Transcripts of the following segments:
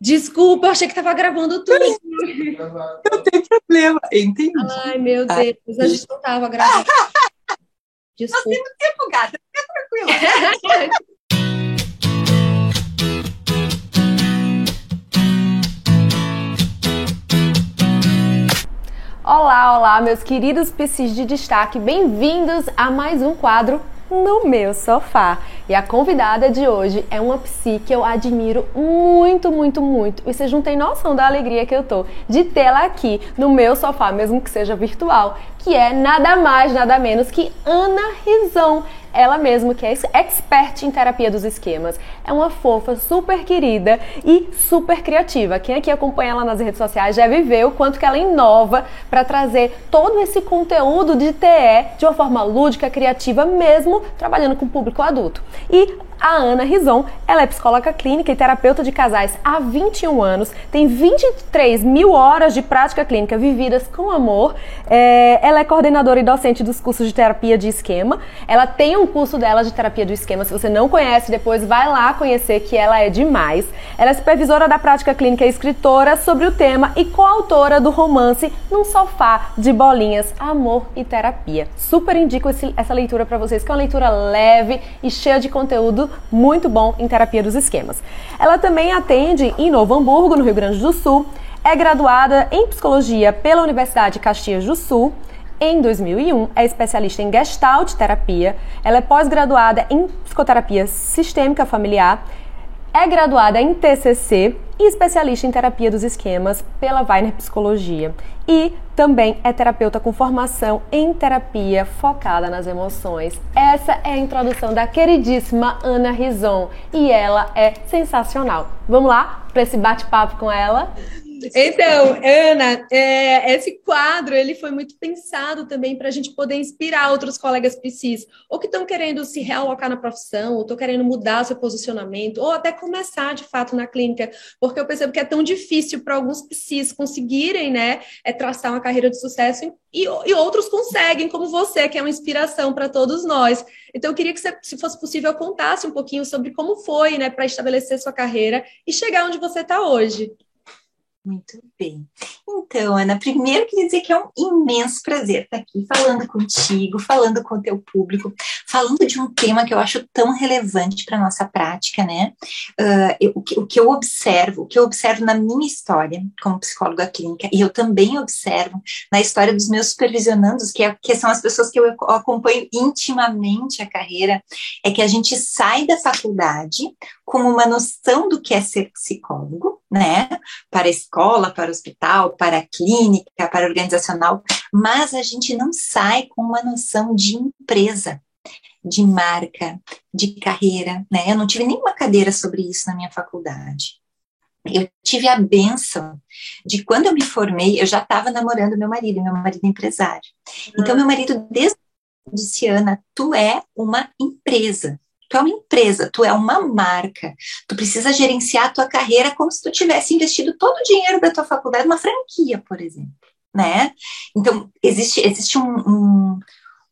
Desculpa, eu achei que tava gravando tudo. Não tem problema, entendi. Ai, meu Deus, a gente não tava gravando. Desculpa. Nós temos tempo, gata, fica tranquila. Olá, olá, meus queridos psis de destaque, bem-vindos a mais um quadro no meu sofá. E a convidada de hoje é uma psi que eu admiro muito, muito, muito. E vocês não têm noção da alegria que eu tô de tê-la aqui no meu sofá, mesmo que seja virtual, que é nada mais, nada menos que Ana Rizon ela mesma, que é expert em terapia dos esquemas. É uma fofa, super querida e super criativa. Quem aqui acompanha ela nas redes sociais já viveu o quanto que ela inova para trazer todo esse conteúdo de TE de uma forma lúdica, criativa, mesmo trabalhando com público adulto. E a Ana Rison, ela é psicóloga clínica e terapeuta de casais há 21 anos, tem 23 mil horas de prática clínica vividas com amor. É, ela é coordenadora e docente dos cursos de terapia de esquema. Ela tem um curso dela de terapia do esquema. Se você não conhece, depois vai lá conhecer que ela é demais. Ela é supervisora da prática clínica e escritora sobre o tema e coautora do romance Num Sofá de Bolinhas, Amor e Terapia. Super indico esse, essa leitura para vocês, que é uma leitura leve e cheia de conteúdo muito bom em terapia dos esquemas. Ela também atende em Novo Hamburgo, no Rio Grande do Sul, é graduada em psicologia pela Universidade Caxias do Sul. Em 2001, é especialista em Gestalt terapia. Ela é pós-graduada em psicoterapia sistêmica familiar é graduada em TCC e especialista em terapia dos esquemas pela Weiner Psicologia. E também é terapeuta com formação em terapia focada nas emoções. Essa é a introdução da queridíssima Ana Rison e ela é sensacional. Vamos lá para esse bate-papo com ela? Então, Ana, é, esse quadro ele foi muito pensado também para a gente poder inspirar outros colegas PCs, ou que estão querendo se realocar na profissão, ou estão querendo mudar seu posicionamento, ou até começar de fato na clínica, porque eu percebo que é tão difícil para alguns PCs conseguirem, né, é, traçar uma carreira de sucesso e, e outros conseguem, como você, que é uma inspiração para todos nós. Então, eu queria que, você, se fosse possível, contasse um pouquinho sobre como foi, né, para estabelecer sua carreira e chegar onde você está hoje. Muito bem. Então, Ana, primeiro queria dizer que é um imenso prazer estar aqui falando contigo, falando com o teu público, falando de um tema que eu acho tão relevante para a nossa prática, né? Uh, eu, o, que, o, que, eu observo, o que eu observo na minha história como psicóloga clínica, e eu também observo na história dos meus supervisionandos, que, é, que são as pessoas que eu acompanho intimamente a carreira, é que a gente sai da faculdade com uma noção do que é ser psicólogo, né? Para a escola, para o hospital, para a clínica, para a organizacional, mas a gente não sai com uma noção de empresa, de marca, de carreira, né? Eu não tive nenhuma cadeira sobre isso na minha faculdade. Eu tive a benção de quando eu me formei, eu já estava namorando meu marido, meu marido é empresário. Então, meu marido, desde disse, Ana, tu é uma empresa. Tu é uma empresa, tu é uma marca. Tu precisa gerenciar a tua carreira como se tu tivesse investido todo o dinheiro da tua faculdade numa franquia, por exemplo, né? Então, existe, existe um, um,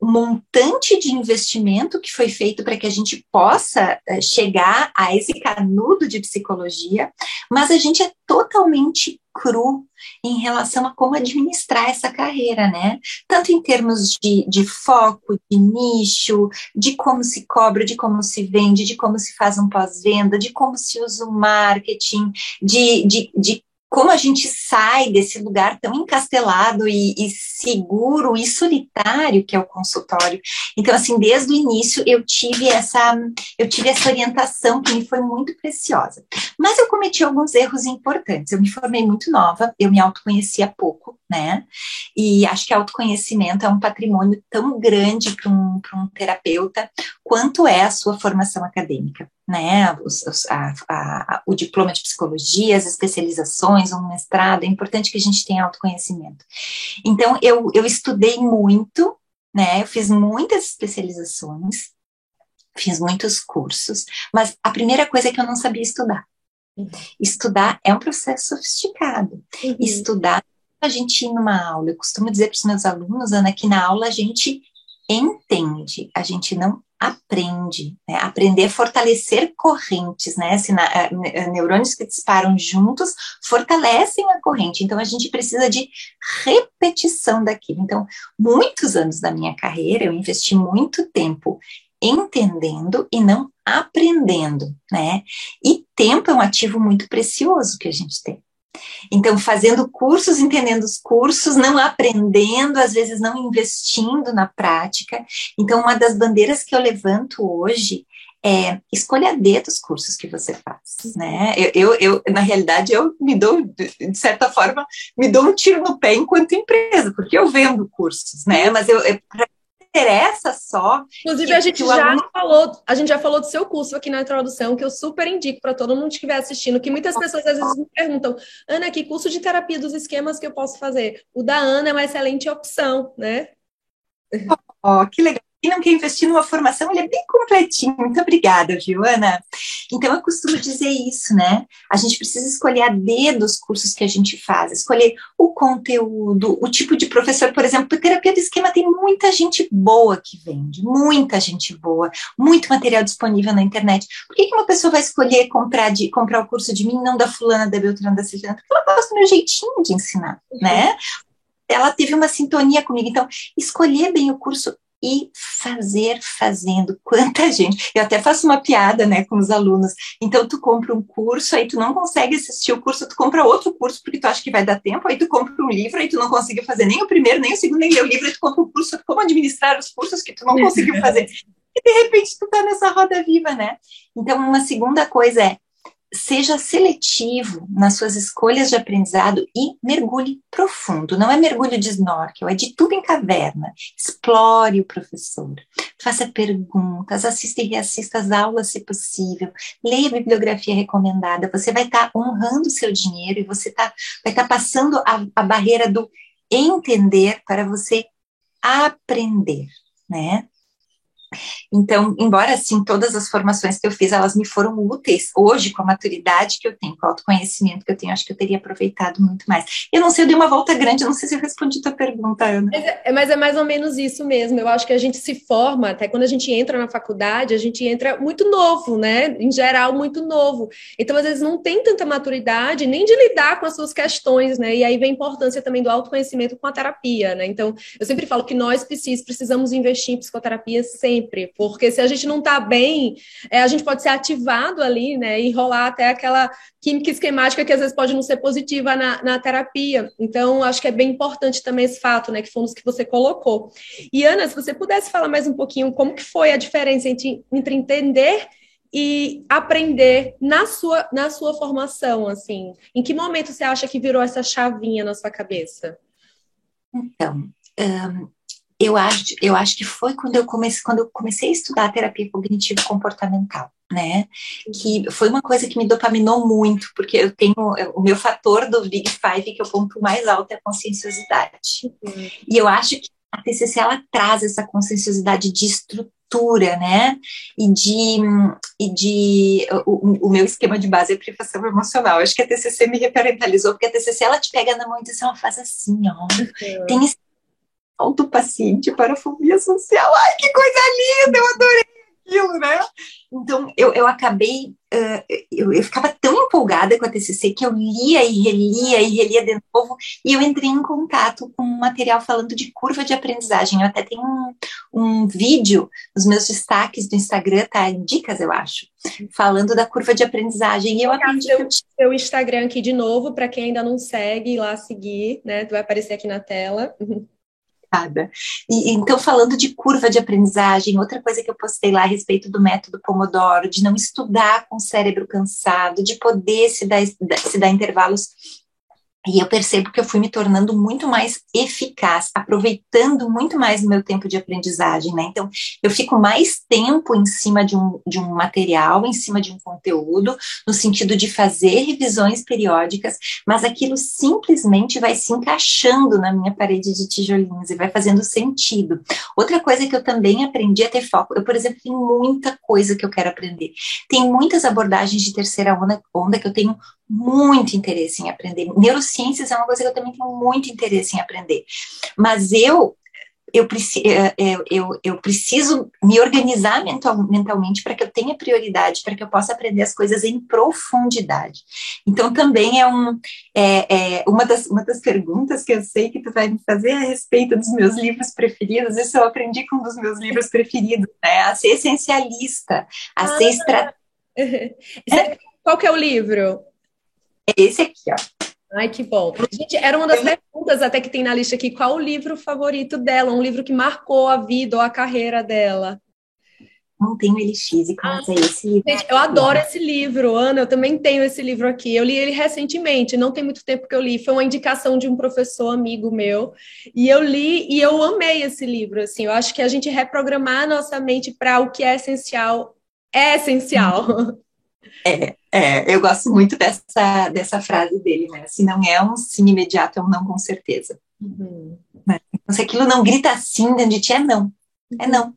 montante de investimento que foi feito para que a gente possa uh, chegar a esse canudo de psicologia, mas a gente é totalmente cru em relação a como administrar essa carreira, né? Tanto em termos de, de foco, de nicho, de como se cobra, de como se vende, de como se faz um pós-venda, de como se usa o marketing, de, de, de como a gente sai desse lugar tão encastelado e, e, seguro e solitário que é o consultório. Então, assim, desde o início eu tive essa, eu tive essa orientação que me foi muito preciosa. Mas eu cometi alguns erros importantes. Eu me formei muito nova, eu me autoconhecia pouco, né? E acho que autoconhecimento é um patrimônio tão grande para um, um terapeuta quanto é a sua formação acadêmica né, os, os, a, a, o diploma de psicologia, as especializações, um mestrado, é importante que a gente tenha autoconhecimento. Então, eu, eu estudei muito, né, eu fiz muitas especializações, fiz muitos cursos, mas a primeira coisa é que eu não sabia estudar. Uhum. Estudar é um processo sofisticado. Uhum. Estudar, a gente ir numa aula, eu costumo dizer para os meus alunos, Ana, que na aula a gente entende, a gente não aprende, né? aprender a fortalecer correntes, né? Sina neurônios que disparam juntos fortalecem a corrente. Então a gente precisa de repetição daquilo. Então, muitos anos da minha carreira eu investi muito tempo entendendo e não aprendendo, né? E tempo é um ativo muito precioso que a gente tem. Então, fazendo cursos, entendendo os cursos, não aprendendo, às vezes não investindo na prática. Então, uma das bandeiras que eu levanto hoje é escolha a dedo os cursos que você faz, né? Eu, eu, eu, na realidade, eu me dou, de certa forma, me dou um tiro no pé enquanto empresa, porque eu vendo cursos, né? Mas eu, eu interessa só. Inclusive, a gente já aluno... falou, a gente já falou do seu curso aqui na introdução, que eu super indico para todo mundo que estiver assistindo, que muitas pessoas às vezes me perguntam, Ana, que curso de terapia dos esquemas que eu posso fazer? O da Ana é uma excelente opção, né? Oh, que legal quem não quer investir numa formação, ele é bem completinho. Muito obrigada, viu, Ana? Então, eu costumo dizer isso, né? A gente precisa escolher a dedo os cursos que a gente faz, escolher o conteúdo, o tipo de professor, por exemplo, terapia do esquema tem muita gente boa que vende, muita gente boa, muito material disponível na internet. Por que, que uma pessoa vai escolher comprar, de, comprar o curso de mim, não da fulana, da Beltrana, da Ciclana? Porque ela gosta do meu jeitinho de ensinar, né? ela teve uma sintonia comigo. Então, escolher bem o curso e fazer fazendo. Quanta gente. Eu até faço uma piada, né, com os alunos. Então, tu compra um curso, aí tu não consegue assistir o curso, tu compra outro curso porque tu acha que vai dar tempo, aí tu compra um livro, aí tu não consegue fazer nem o primeiro, nem o segundo, nem o livro, aí tu compra um curso como administrar os cursos que tu não conseguiu fazer. E de repente tu tá nessa roda viva, né? Então, uma segunda coisa é seja seletivo nas suas escolhas de aprendizado e mergulhe profundo. Não é mergulho de snorkel, é de tudo em caverna. Explore o professor, faça perguntas, assista e reassista as aulas se possível, leia a bibliografia recomendada. Você vai estar tá honrando o seu dinheiro e você tá, vai estar tá passando a, a barreira do entender para você aprender, né? Então, embora assim todas as formações que eu fiz elas me foram úteis, hoje com a maturidade que eu tenho, com o autoconhecimento que eu tenho, acho que eu teria aproveitado muito mais. Eu não sei, eu dei uma volta grande, eu não sei se eu respondi tua pergunta, Ana. Mas é, mas é mais ou menos isso mesmo. Eu acho que a gente se forma, até quando a gente entra na faculdade, a gente entra muito novo, né? Em geral, muito novo. Então, às vezes, não tem tanta maturidade nem de lidar com as suas questões, né? E aí vem a importância também do autoconhecimento com a terapia, né? Então, eu sempre falo que nós precisamos investir em psicoterapia sempre sempre, porque se a gente não está bem, é, a gente pode ser ativado ali, né, e rolar até aquela química esquemática que às vezes pode não ser positiva na, na terapia. Então, acho que é bem importante também esse fato, né, que foi um dos que você colocou. E Ana, se você pudesse falar mais um pouquinho como que foi a diferença entre, entre entender e aprender na sua, na sua formação, assim. Em que momento você acha que virou essa chavinha na sua cabeça? Então, um, eu acho, eu acho que foi quando eu comecei, quando eu comecei a estudar terapia cognitivo comportamental, né? Que foi uma coisa que me dopaminou muito, porque eu tenho o meu fator do Big Five que eu ponto mais alto é a conscienciosidade. Uhum. E eu acho que a TCC ela traz essa conscienciosidade de estrutura, né? E de, e de o, o, meu esquema de base é privação emocional. Eu acho que a TCC me reparentalizou, porque a TCC ela te pega na mão e diz, ela faz assim, ó. Uhum. Tem esse autopaciente para fobia social. Ai, que coisa linda! Eu adorei aquilo, né? Então, eu, eu acabei, uh, eu, eu ficava tão empolgada com a TCC que eu lia e relia e relia de novo, e eu entrei em contato com um material falando de curva de aprendizagem. Eu até tenho um, um vídeo nos meus destaques do Instagram, tá? Dicas, eu acho, falando da curva de aprendizagem. E eu aprendi. Seu, seu Instagram aqui de novo, para quem ainda não segue, lá seguir, né? Vai aparecer aqui na tela. E, então, falando de curva de aprendizagem, outra coisa que eu postei lá a respeito do método Pomodoro, de não estudar com o cérebro cansado, de poder se dar, se dar intervalos e eu percebo que eu fui me tornando muito mais eficaz, aproveitando muito mais o meu tempo de aprendizagem, né? Então, eu fico mais tempo em cima de um, de um material, em cima de um conteúdo, no sentido de fazer revisões periódicas, mas aquilo simplesmente vai se encaixando na minha parede de tijolinhos e vai fazendo sentido. Outra coisa que eu também aprendi a ter foco, eu, por exemplo, tenho muita coisa que eu quero aprender. Tem muitas abordagens de terceira onda, onda que eu tenho muito interesse em aprender. Neurociências é uma coisa que eu também tenho muito interesse em aprender. Mas eu eu, eu, eu, eu preciso me organizar mental, mentalmente para que eu tenha prioridade, para que eu possa aprender as coisas em profundidade. Então, também é, um, é, é uma, das, uma das perguntas que eu sei que tu vai me fazer a respeito dos meus livros preferidos, isso eu aprendi com um dos meus livros preferidos, né? A ser essencialista, a ah, ser estratégica. É? Qual que é o livro? É esse aqui, ó. Ai, que bom. Gente, era uma das perguntas até que tem na lista aqui. Qual o livro favorito dela? Um livro que marcou a vida ou a carreira dela? Não tenho Elix e ah, é esse livro. Gente, eu adoro esse livro, Ana. Eu também tenho esse livro aqui. Eu li ele recentemente, não tem muito tempo que eu li. Foi uma indicação de um professor amigo meu. E eu li e eu amei esse livro. Assim, eu acho que a gente reprogramar a nossa mente para o que é essencial é essencial. É, é, eu gosto muito dessa, dessa frase dele, né? Se não é um sim imediato, é um não com certeza. Uhum. Né? Então, se aquilo não grita sim dentro de ti, é não. É não.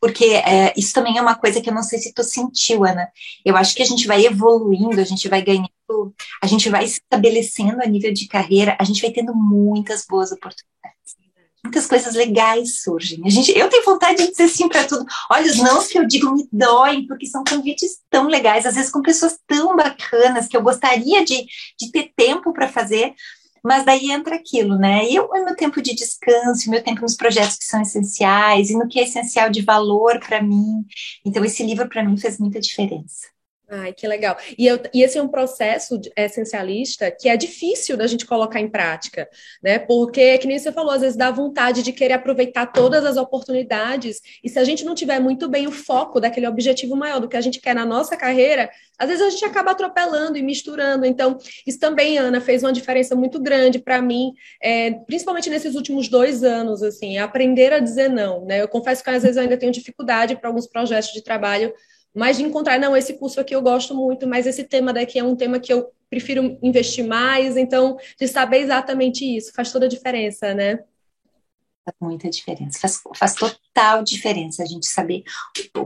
Porque é, isso também é uma coisa que eu não sei se tu sentiu, Ana. Eu acho que a gente vai evoluindo, a gente vai ganhando, a gente vai se estabelecendo a nível de carreira, a gente vai tendo muitas boas oportunidades muitas coisas legais surgem. A gente, eu tenho vontade de dizer sim para tudo. Olha, os nãos que eu digo me doem, porque são convites tão legais, às vezes com pessoas tão bacanas que eu gostaria de, de ter tempo para fazer, mas daí entra aquilo, né? E o meu tempo de descanso, o meu tempo nos projetos que são essenciais e no que é essencial de valor para mim. Então, esse livro para mim fez muita diferença. Ai, que legal. E, eu, e, esse é um processo essencialista que é difícil da gente colocar em prática, né? Porque, que nem você falou, às vezes dá vontade de querer aproveitar todas as oportunidades, e se a gente não tiver muito bem o foco daquele objetivo maior do que a gente quer na nossa carreira, às vezes a gente acaba atropelando e misturando. Então, isso também, Ana, fez uma diferença muito grande para mim, é, principalmente nesses últimos dois anos, assim, aprender a dizer não, né? Eu confesso que às vezes eu ainda tenho dificuldade para alguns projetos de trabalho mas de encontrar, não, esse curso aqui eu gosto muito, mas esse tema daqui é um tema que eu prefiro investir mais, então, de saber exatamente isso, faz toda a diferença, né? Faz muita diferença, faz, faz total diferença a gente saber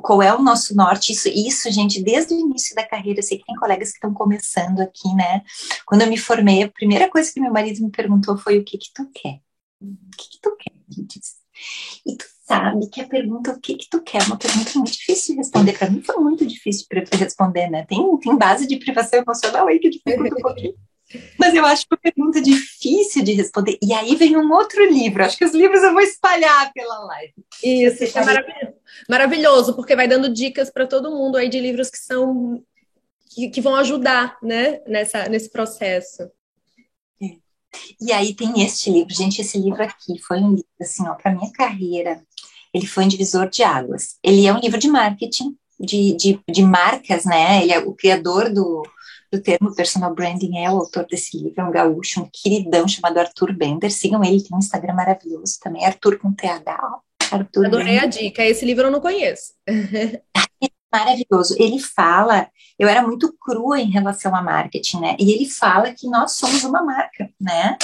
qual é o nosso norte, isso, isso, gente, desde o início da carreira, eu sei que tem colegas que estão começando aqui, né? Quando eu me formei, a primeira coisa que meu marido me perguntou foi o que que tu quer? O que que tu quer? E tu sabe que a pergunta o que que tu quer é uma pergunta muito difícil de responder. Para mim foi muito difícil para responder, né? Tem, tem base de privação emocional aí que dificulta um pouquinho. Mas eu acho que uma pergunta difícil de responder. E aí vem um outro livro. Acho que os livros eu vou espalhar pela live. Isso, isso é maravilhoso. maravilhoso, porque vai dando dicas para todo mundo aí de livros que são que, que vão ajudar, né, nessa, nesse processo. E aí tem este livro, gente, esse livro aqui foi um livro, assim, ó, para minha carreira, ele foi um divisor de águas. Ele é um livro de marketing, de, de, de marcas, né? Ele é o criador do, do termo personal branding, é o autor desse livro, é um gaúcho, um queridão chamado Arthur Bender. Sigam ele, tem um Instagram maravilhoso também, Arthur com TH. Arthur Adorei Bender. a dica, esse livro eu não conheço. maravilhoso. Ele fala, eu era muito crua em relação a marketing, né? E ele fala que nós somos uma marca, né?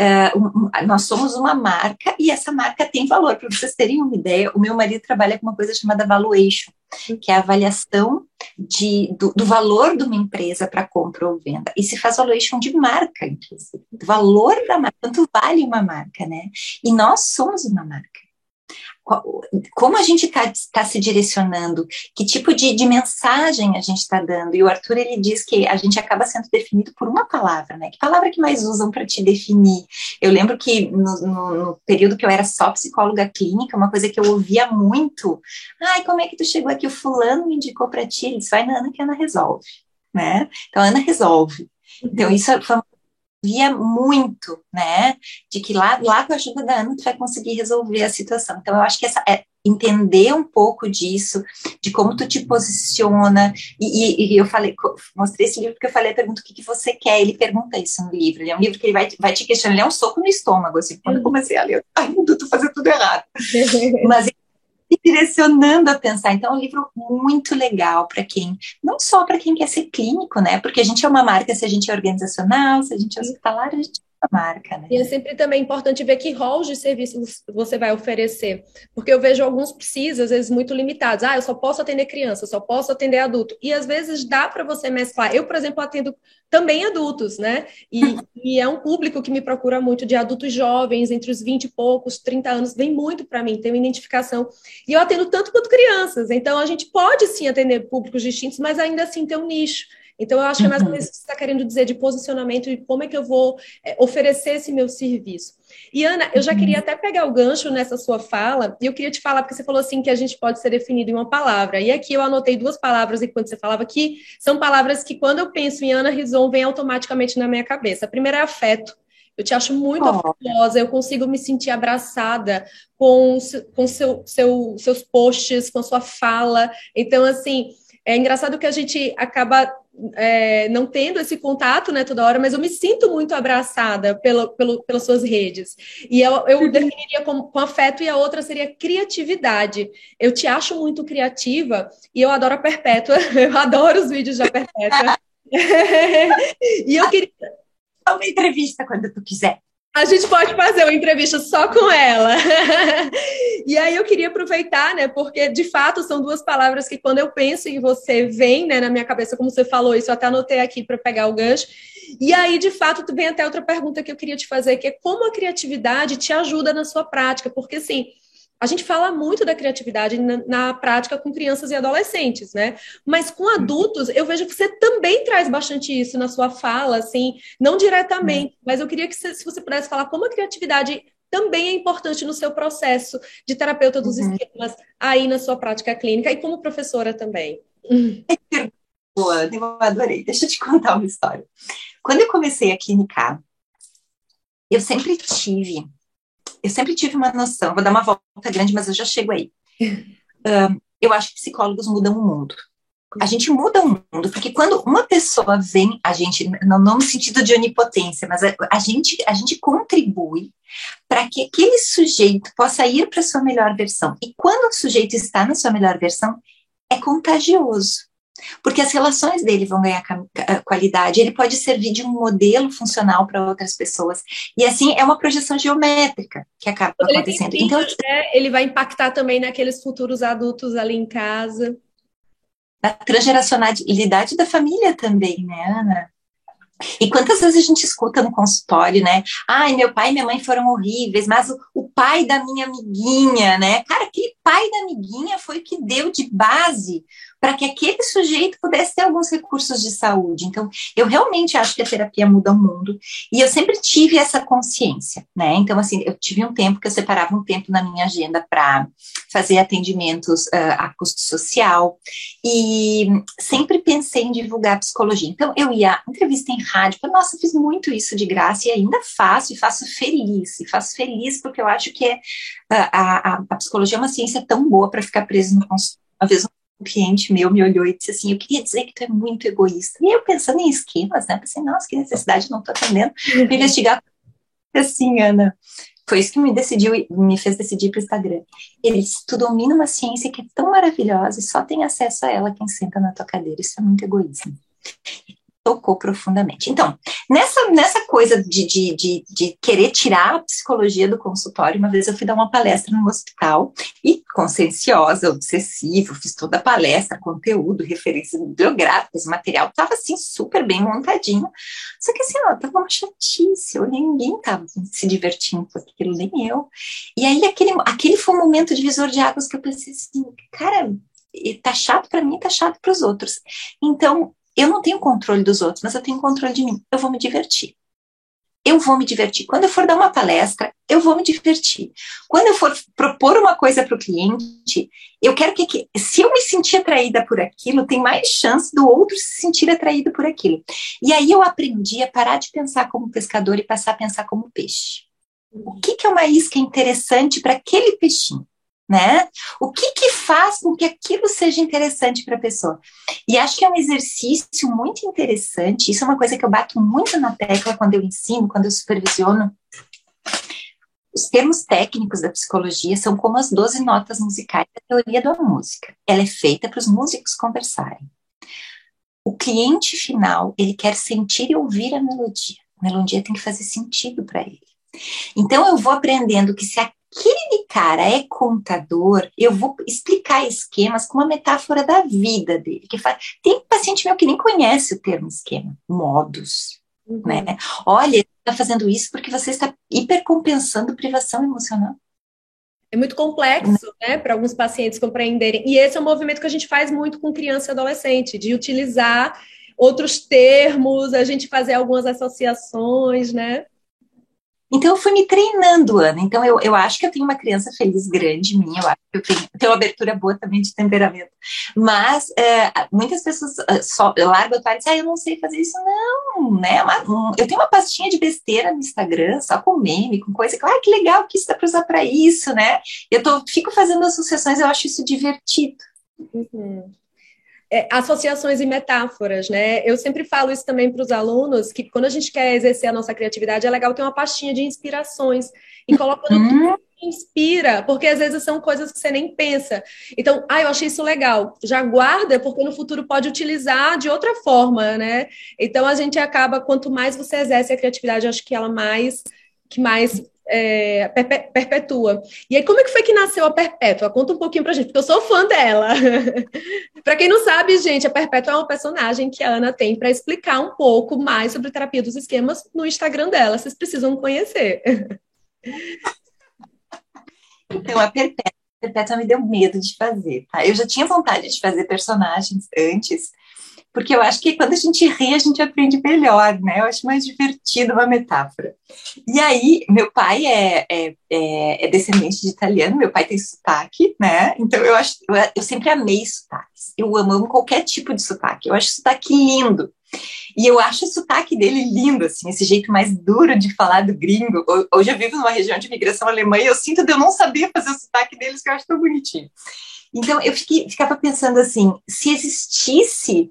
Um, nós somos uma marca e essa marca tem valor. Para vocês terem uma ideia, o meu marido trabalha com uma coisa chamada valuation, que é a avaliação de, do, do valor de uma empresa para compra ou venda. E se faz valuation de marca, inclusive, do valor da marca, quanto vale uma marca, né? E nós somos uma marca como a gente está tá se direcionando, que tipo de, de mensagem a gente está dando. E o Arthur ele diz que a gente acaba sendo definido por uma palavra, né? Que palavra que mais usam para te definir? Eu lembro que no, no, no, período que eu era só psicóloga clínica, uma coisa que eu ouvia muito, ai, como é que tu chegou aqui? O fulano me indicou para ti, ele disse, vai na Ana que a Ana resolve, né? Então, a Ana resolve. Então, isso foi uma via muito, né, de que lá, lá com a ajuda da Ana tu vai conseguir resolver a situação. Então, eu acho que essa é entender um pouco disso, de como tu te posiciona, e, e, e eu falei, mostrei esse livro porque eu falei, pergunta o que, que você quer, ele pergunta isso no livro, ele é um livro que ele vai, vai te questionar, ele é um soco no estômago, assim, quando eu comecei a ler, ai, eu tô fazendo tudo errado. Mas direcionando a pensar. Então, é um livro muito legal para quem, não só para quem quer ser clínico, né? Porque a gente é uma marca, se a gente é organizacional, se a gente é hospitalar, a gente marca, né? E é sempre também importante ver que rol de serviços você vai oferecer, porque eu vejo alguns precisam, às vezes, muito limitados. Ah, eu só posso atender criança, só posso atender adulto. E às vezes dá para você mesclar. Eu, por exemplo, atendo também adultos, né? E, e, é um público que me procura muito de adultos jovens, entre os 20 e poucos, 30 anos, vem muito para mim, tem uma identificação. E eu atendo tanto quanto crianças. Então, a gente pode sim atender públicos distintos, mas ainda assim ter um nicho. Então, eu acho que é mais ou menos isso que você está querendo dizer de posicionamento e como é que eu vou é, oferecer esse meu serviço. E, Ana, eu já queria uhum. até pegar o gancho nessa sua fala, e eu queria te falar, porque você falou assim que a gente pode ser definido em uma palavra. E aqui eu anotei duas palavras enquanto você falava que são palavras que, quando eu penso em Ana Rison, vem automaticamente na minha cabeça. A primeira é afeto. Eu te acho muito oh. afetuosa, eu consigo me sentir abraçada com, com seu, seu, seus posts, com sua fala. Então, assim, é engraçado que a gente acaba é, não tendo esse contato né, toda hora, mas eu me sinto muito abraçada pelo, pelo, pelas suas redes. E eu, eu uhum. definiria com, com afeto, e a outra seria criatividade. Eu te acho muito criativa e eu adoro a Perpétua, eu adoro os vídeos da Perpétua. e eu queria. Uma entrevista quando tu quiser. A gente pode fazer uma entrevista só com ela. e aí eu queria aproveitar, né? Porque de fato são duas palavras que quando eu penso em você vem, né, na minha cabeça, como você falou isso, eu até anotei aqui para pegar o gancho. E aí, de fato, tu vem até outra pergunta que eu queria te fazer, que é como a criatividade te ajuda na sua prática, porque assim, a gente fala muito da criatividade na, na, prática com crianças e adolescentes, né? Mas com adultos, eu vejo que você também traz bastante isso na sua fala, assim, não diretamente, uhum. mas eu queria que você, se você pudesse falar como a criatividade também é importante no seu processo de terapeuta dos uhum. esquemas, aí na sua prática clínica e como professora também. Boa, eu adorei. Deixa eu te contar uma história. Quando eu comecei a clinicar, eu sempre tive eu sempre tive uma noção, vou dar uma volta grande, mas eu já chego aí. Um, eu acho que psicólogos mudam o mundo. A gente muda o mundo, porque quando uma pessoa vem, a gente, não, não no sentido de onipotência, mas a, a gente, a gente contribui para que aquele sujeito possa ir para a sua melhor versão. E quando o sujeito está na sua melhor versão, é contagioso porque as relações dele vão ganhar qualidade, ele pode servir de um modelo funcional para outras pessoas. E assim é uma projeção geométrica que acaba ele acontecendo. então, né? ele vai impactar também naqueles futuros adultos ali em casa. Na transgeracionalidade da família também, né, Ana? E quantas vezes a gente escuta no consultório, né? Ai, meu pai e minha mãe foram horríveis, mas o, o pai da minha amiguinha, né? Cara, aquele pai da amiguinha foi o que deu de base para que aquele sujeito pudesse ter alguns recursos de saúde. Então, eu realmente acho que a terapia muda o mundo e eu sempre tive essa consciência, né? Então, assim, eu tive um tempo que eu separava um tempo na minha agenda para fazer atendimentos uh, a custo social e sempre pensei em divulgar psicologia. Então, eu ia entrevista em rádio, falei, nossa, fiz muito isso de graça e ainda faço e faço feliz, e faço feliz porque eu acho que é, a, a, a psicologia é uma ciência tão boa para ficar preso no consultório. Uma vez um cliente meu me olhou e disse assim, eu queria dizer que tu é muito egoísta. E eu pensando em esquemas, né, pensei, nossa, que necessidade, não estou atendendo. Fui investigar assim, Ana, foi isso que me decidiu, me fez decidir para o Instagram. Ele disse, tu domina uma ciência que é tão maravilhosa e só tem acesso a ela quem senta na tua cadeira. Isso é muito egoísmo tocou profundamente. Então, nessa, nessa coisa de, de, de, de, querer tirar a psicologia do consultório, uma vez eu fui dar uma palestra no hospital e, conscienciosa, obsessiva, fiz toda a palestra, conteúdo, referências bibliográficas, material, estava assim super bem montadinho. Só que assim, ó, tava uma chatice, ninguém estava se divertindo com aquilo, nem eu. E aí aquele, aquele foi um momento de visor de águas que eu pensei assim, cara, tá chato para mim, tá chato para os outros. Então, eu não tenho controle dos outros, mas eu tenho controle de mim. Eu vou me divertir. Eu vou me divertir. Quando eu for dar uma palestra, eu vou me divertir. Quando eu for propor uma coisa para o cliente, eu quero que, se eu me sentir atraída por aquilo, tem mais chance do outro se sentir atraído por aquilo. E aí eu aprendi a parar de pensar como pescador e passar a pensar como peixe. O que, que é uma isca interessante para aquele peixinho? Né? O que que faz com que aquilo seja interessante para a pessoa? E acho que é um exercício muito interessante. Isso é uma coisa que eu bato muito na tecla quando eu ensino, quando eu supervisiono. Os termos técnicos da psicologia são como as 12 notas musicais da teoria da música. Ela é feita para os músicos conversarem. O cliente final, ele quer sentir e ouvir a melodia. melodia tem que fazer sentido para ele. Então eu vou aprendendo que se aquele cara é contador, eu vou explicar esquemas com uma metáfora da vida dele. Que faz... Tem paciente meu que nem conhece o termo esquema, modos. Uhum. Né? Olha, está fazendo isso porque você está hipercompensando privação emocional. É muito complexo, né, para alguns pacientes compreenderem. E esse é um movimento que a gente faz muito com criança e adolescente, de utilizar outros termos, a gente fazer algumas associações, né? Então, eu fui me treinando, Ana. Então, eu, eu acho que eu tenho uma criança feliz grande minha, eu acho que eu tenho, tenho uma abertura boa também de temperamento. Mas é, muitas pessoas uh, só largam a toalha e dizem, ah, eu não sei fazer isso. Não, né? Eu tenho uma pastinha de besteira no Instagram, só com meme, com coisa que, ah, que legal que isso dá para usar para isso, né? Eu tô, fico fazendo associações, eu acho isso divertido. Uhum é, associações e metáforas, né? Eu sempre falo isso também para os alunos, que quando a gente quer exercer a nossa criatividade, é legal ter uma pastinha de inspirações e colocando tudo que inspira, porque às vezes são coisas que você nem pensa. Então, ah, eu achei isso legal. Já guarda, porque no futuro pode utilizar de outra forma, né? Então a gente acaba, quanto mais você exerce a criatividade, acho que ela mais que mais é, perpetua. E aí, como é que foi que nasceu a Perpétua? Conta um pouquinho pra gente, porque eu sou fã dela. para quem não sabe, gente, a Perpétua é uma personagem que a Ana tem para explicar um pouco mais sobre terapia dos esquemas no Instagram dela. Vocês precisam conhecer. Então, a Perpétua, Perpétua me deu medo de fazer, tá? Eu já tinha vontade de fazer personagens antes, porque eu acho que quando a gente ri, a gente aprende melhor, né? Eu acho mais divertido uma metáfora. E aí, meu pai é, é, é, é descendente de italiano, meu pai tem sotaque, né? Então eu acho, eu, eu sempre amei sotaques. Eu amo, amo qualquer tipo de sotaque. Eu acho sotaque lindo. E eu acho o sotaque dele lindo, assim, esse jeito mais duro de falar do gringo. Hoje eu vivo numa região de imigração alemã e eu sinto de eu não saber fazer o sotaque deles, que eu acho tão bonitinho. Então, eu fiquei, ficava pensando assim: se existisse.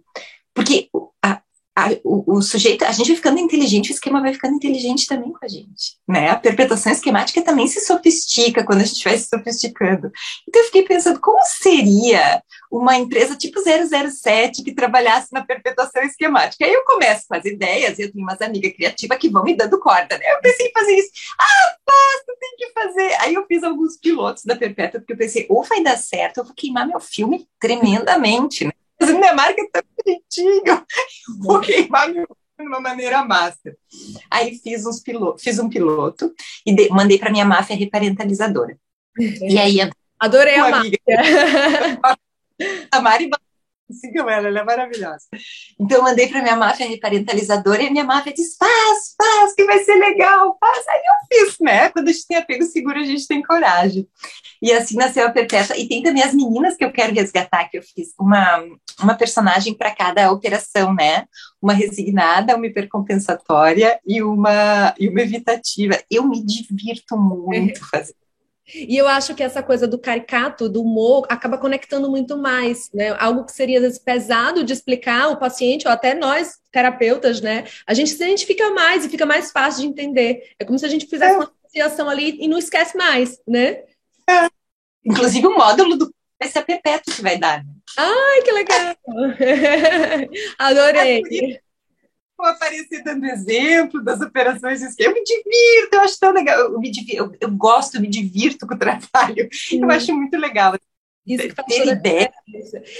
Porque a, a, o, o, sujeito, a gente vai ficando inteligente, o esquema vai ficando inteligente também com a gente, né? A perpetuação esquemática também se sofistica quando a gente vai se sofisticando. Então, eu fiquei pensando: como seria uma empresa tipo 007 que trabalhasse na perpetuação esquemática. Aí eu começo com as ideias, eu tenho umas amigas criativas que vão me dando corda, né? Eu pensei em fazer isso. Ah, tu tem que fazer. Aí eu fiz alguns pilotos da Perpétua, porque eu pensei, ou vai dar certo, eu vou queimar meu filme tremendamente, né? Mas minha marca é tão bonitinho, vou queimar meu de uma maneira massa. Aí fiz, uns piloto, fiz um piloto e de, mandei para minha máfia reparentalizadora. E aí Adorei a máfia. A Mari sigam ela, ela é maravilhosa. Então eu mandei para minha máfia reparentalizadora e a minha máfia disse: faz, faz, que vai ser legal, faz. Aí eu fiz, né? Quando a gente tem apego seguro, a gente tem coragem. E assim nasceu a Perpétua. E tem também as meninas que eu quero resgatar, que eu fiz uma, uma personagem para cada operação, né? Uma resignada, uma hipercompensatória e uma, e uma evitativa. Eu me divirto muito fazendo e eu acho que essa coisa do caricato, do humor, acaba conectando muito mais, né? Algo que seria às vezes, pesado de explicar ao paciente, ou até nós, terapeutas, né? A gente se identifica mais e fica mais fácil de entender. É como se a gente fizesse é. uma associação ali e não esquece mais, né? É. Inclusive o módulo do Perpétua que vai dar. Né? Ai, que legal! Adorei! É vou aparecer dando exemplo das operações de esquema. Eu me divirto, eu acho tão legal. Eu, me divirto, eu, eu gosto, eu me divirto com o trabalho. Sim. Eu acho muito legal. Isso que ter ideia.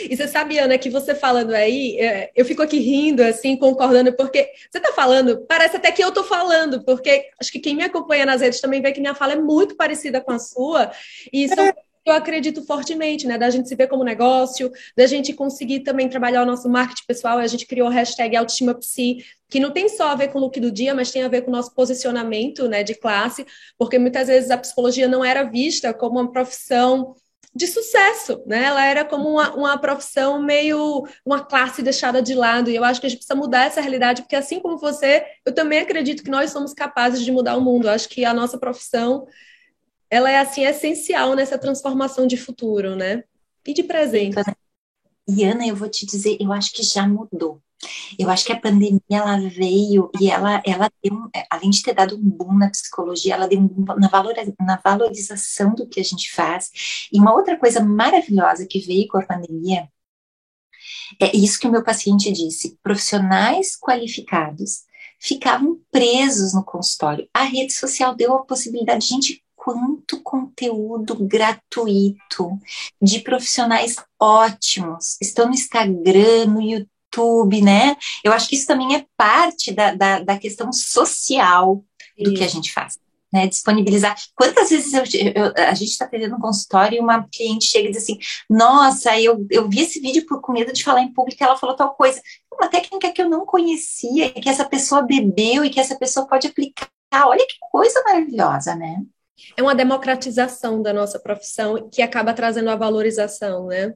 E você sabe, Ana, que você falando aí, é, eu fico aqui rindo, assim, concordando, porque você está falando, parece até que eu estou falando, porque acho que quem me acompanha nas redes também vê que minha fala é muito parecida com a sua, e isso é eu acredito fortemente, né? Da gente se ver como negócio, da gente conseguir também trabalhar o nosso marketing pessoal. A gente criou a hashtag Autoestima Psi, que não tem só a ver com o look do dia, mas tem a ver com o nosso posicionamento né, de classe, porque muitas vezes a psicologia não era vista como uma profissão de sucesso, né? Ela era como uma, uma profissão meio uma classe deixada de lado. E eu acho que a gente precisa mudar essa realidade, porque assim como você, eu também acredito que nós somos capazes de mudar o mundo. Eu acho que a nossa profissão ela é assim essencial nessa transformação de futuro, né? E de presente. E Ana, eu vou te dizer, eu acho que já mudou. Eu acho que a pandemia ela veio e ela, ela deu, além de ter dado um boom na psicologia, ela deu um boom na, na valorização do que a gente faz. E uma outra coisa maravilhosa que veio com a pandemia é isso que o meu paciente disse: profissionais qualificados ficavam presos no consultório. A rede social deu a possibilidade, gente, quanto conteúdo gratuito de profissionais ótimos estão no Instagram, no YouTube, né? Eu acho que isso também é parte da, da, da questão social do que a gente faz né, disponibilizar. Quantas vezes eu, eu, a gente está atendendo um consultório e uma cliente chega e diz assim: Nossa, eu, eu vi esse vídeo por, com medo de falar em público, ela falou tal coisa. Uma técnica que eu não conhecia, que essa pessoa bebeu e que essa pessoa pode aplicar. Olha que coisa maravilhosa, né? É uma democratização da nossa profissão que acaba trazendo a valorização, né?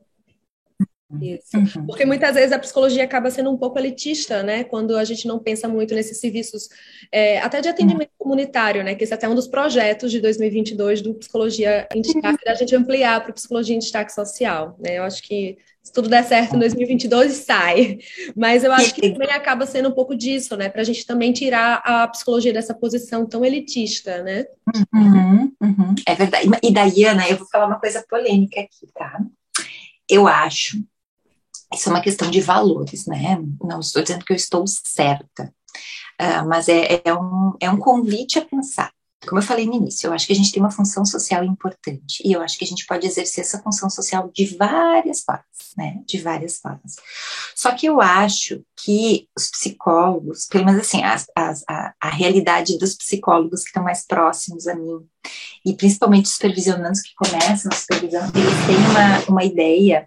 Isso. Uhum. Porque muitas vezes a psicologia acaba sendo um pouco elitista, né? Quando a gente não pensa muito nesses serviços, é, até de atendimento comunitário, né? Que esse é até um dos projetos de 2022 do Psicologia em Destaque, da gente ampliar para Psicologia em Destaque Social, né? Eu acho que se tudo der certo em 2022, sai. Mas eu acho que também acaba sendo um pouco disso, né? Para a gente também tirar a psicologia dessa posição tão elitista, né? Uhum, uhum. É verdade. E daí, Ana, eu vou falar uma coisa polêmica aqui, tá? Eu acho isso é uma questão de valores, né? Não estou dizendo que eu estou certa, uh, mas é, é, um, é um convite a pensar. Como eu falei no início, eu acho que a gente tem uma função social importante e eu acho que a gente pode exercer essa função social de várias formas, né? De várias formas. Só que eu acho que os psicólogos, pelo menos assim, a, a, a realidade dos psicólogos que estão mais próximos a mim, e principalmente os supervisionandos que começam a supervisão, eles têm uma, uma ideia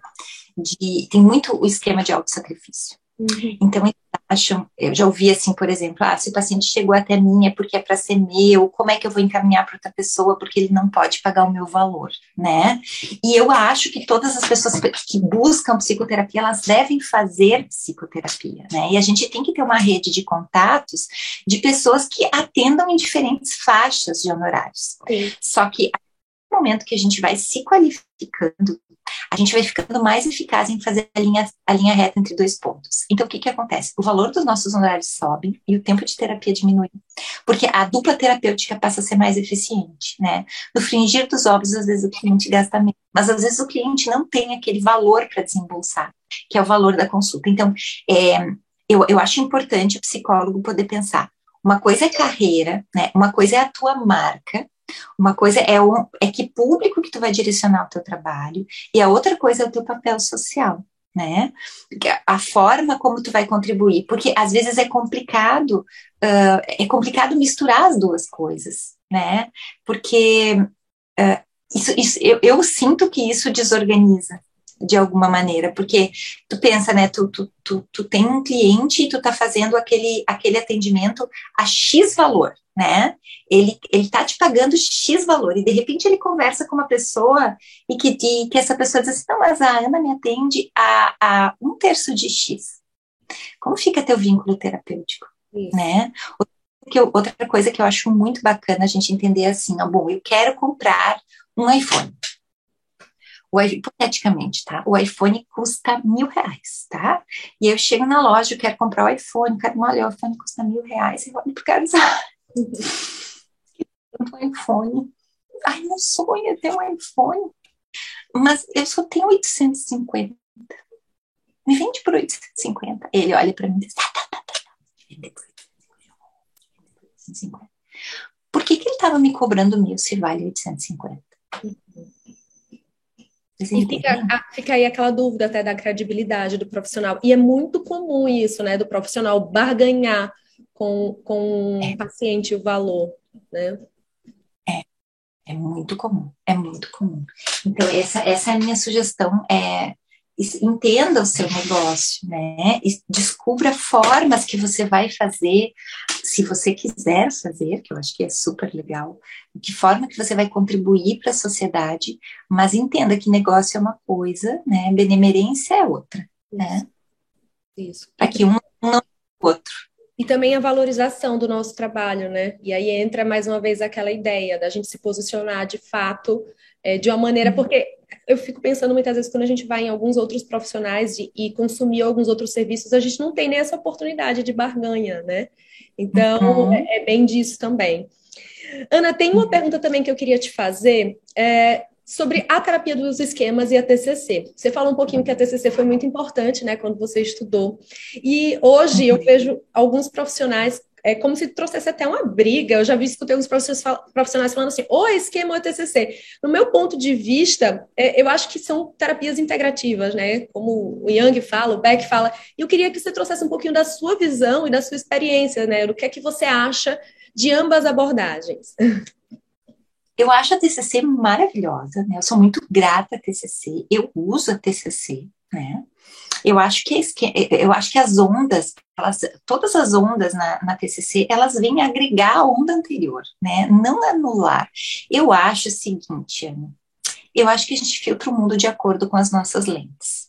de. Tem muito o esquema de autossacrifício. Uhum. Então, eles acham, eu já ouvi assim, por exemplo, ah, se o paciente chegou até mim é porque é para ser meu, como é que eu vou encaminhar para outra pessoa porque ele não pode pagar o meu valor, né? E eu acho que todas as pessoas que buscam psicoterapia, elas devem fazer psicoterapia, né? E a gente tem que ter uma rede de contatos de pessoas que atendam em diferentes faixas de honorários. Sim. Só que no momento que a gente vai se qualificando a gente vai ficando mais eficaz em fazer a linha, a linha reta entre dois pontos. Então, o que, que acontece? O valor dos nossos honorários sobe e o tempo de terapia diminui, porque a dupla terapêutica passa a ser mais eficiente, né? No fringir dos ovos, às vezes o cliente gasta menos, mas às vezes o cliente não tem aquele valor para desembolsar, que é o valor da consulta. Então, é, eu, eu acho importante o psicólogo poder pensar. Uma coisa é carreira, né? Uma coisa é a tua marca, uma coisa é, o, é que público que tu vai direcionar o teu trabalho, e a outra coisa é o teu papel social, né? A forma como tu vai contribuir, porque às vezes é complicado, uh, é complicado misturar as duas coisas, né? Porque uh, isso, isso eu, eu sinto que isso desorganiza, de alguma maneira, porque tu pensa, né, tu, tu, tu, tu tem um cliente e tu tá fazendo aquele, aquele atendimento a X valor, né? Ele, ele tá te pagando X valor, e de repente ele conversa com uma pessoa e que, de, que essa pessoa diz assim, não, mas a Ana me atende a, a um terço de X. Como fica teu vínculo terapêutico, Isso. né? Outra coisa que eu acho muito bacana a gente entender assim, ó, bom, eu quero comprar um iPhone. O, hipoteticamente, tá? O iPhone custa mil reais, tá? E eu chego na loja, eu quero comprar o iPhone, quero, olha, o iPhone custa mil reais, eu olho pro cara um iPhone. Ai, meu sonho é ter um iPhone. Mas eu só tenho 850. Me vende por 850. Ele olha para mim e diz: tá, tá, tá, tá. Vende por 850. Por que, que ele estava me cobrando mil se vale 850? E fica, fica, aí aquela dúvida até da credibilidade do profissional. E é muito comum isso, né? Do profissional barganhar com, com é. o paciente o valor, né? É, é muito comum, é muito comum. Então, essa, essa é a minha sugestão, é entenda o seu negócio, né? E descubra formas que você vai fazer, se você quiser fazer, que eu acho que é super legal, de forma que você vai contribuir para a sociedade, mas entenda que negócio é uma coisa, né? Benemerência é outra, né? Isso. Para que um não o outro. E também a valorização do nosso trabalho, né? E aí entra mais uma vez aquela ideia da gente se posicionar de fato é, de uma maneira, uhum. porque eu fico pensando muitas vezes quando a gente vai em alguns outros profissionais de, e consumir alguns outros serviços, a gente não tem nem essa oportunidade de barganha, né? Então, uhum. é, é, bem disso também. Ana, tem uma uhum. pergunta também que eu queria te fazer. É, sobre a terapia dos esquemas e a TCC. Você falou um pouquinho que a TCC foi muito importante, né, quando você estudou. E hoje eu vejo alguns profissionais é como se trouxesse até uma briga. Eu já vi, escutei alguns profissionais falando assim, ou esquema ou TCC. No meu ponto de vista, é, eu acho que são terapias integrativas, né? Como o Yang fala, o Beck fala. E eu queria que você trouxesse um pouquinho da sua visão e da sua experiência, né? Do que é que você acha de ambas abordagens. Eu acho a TCC maravilhosa, né? Eu sou muito grata à TCC. Eu uso a TCC, né? Eu acho que, eu acho que as ondas, elas, todas as ondas na, na TCC, elas vêm agregar a onda anterior, né? Não anular. Eu acho o seguinte, Ana, eu acho que a gente filtra o mundo de acordo com as nossas lentes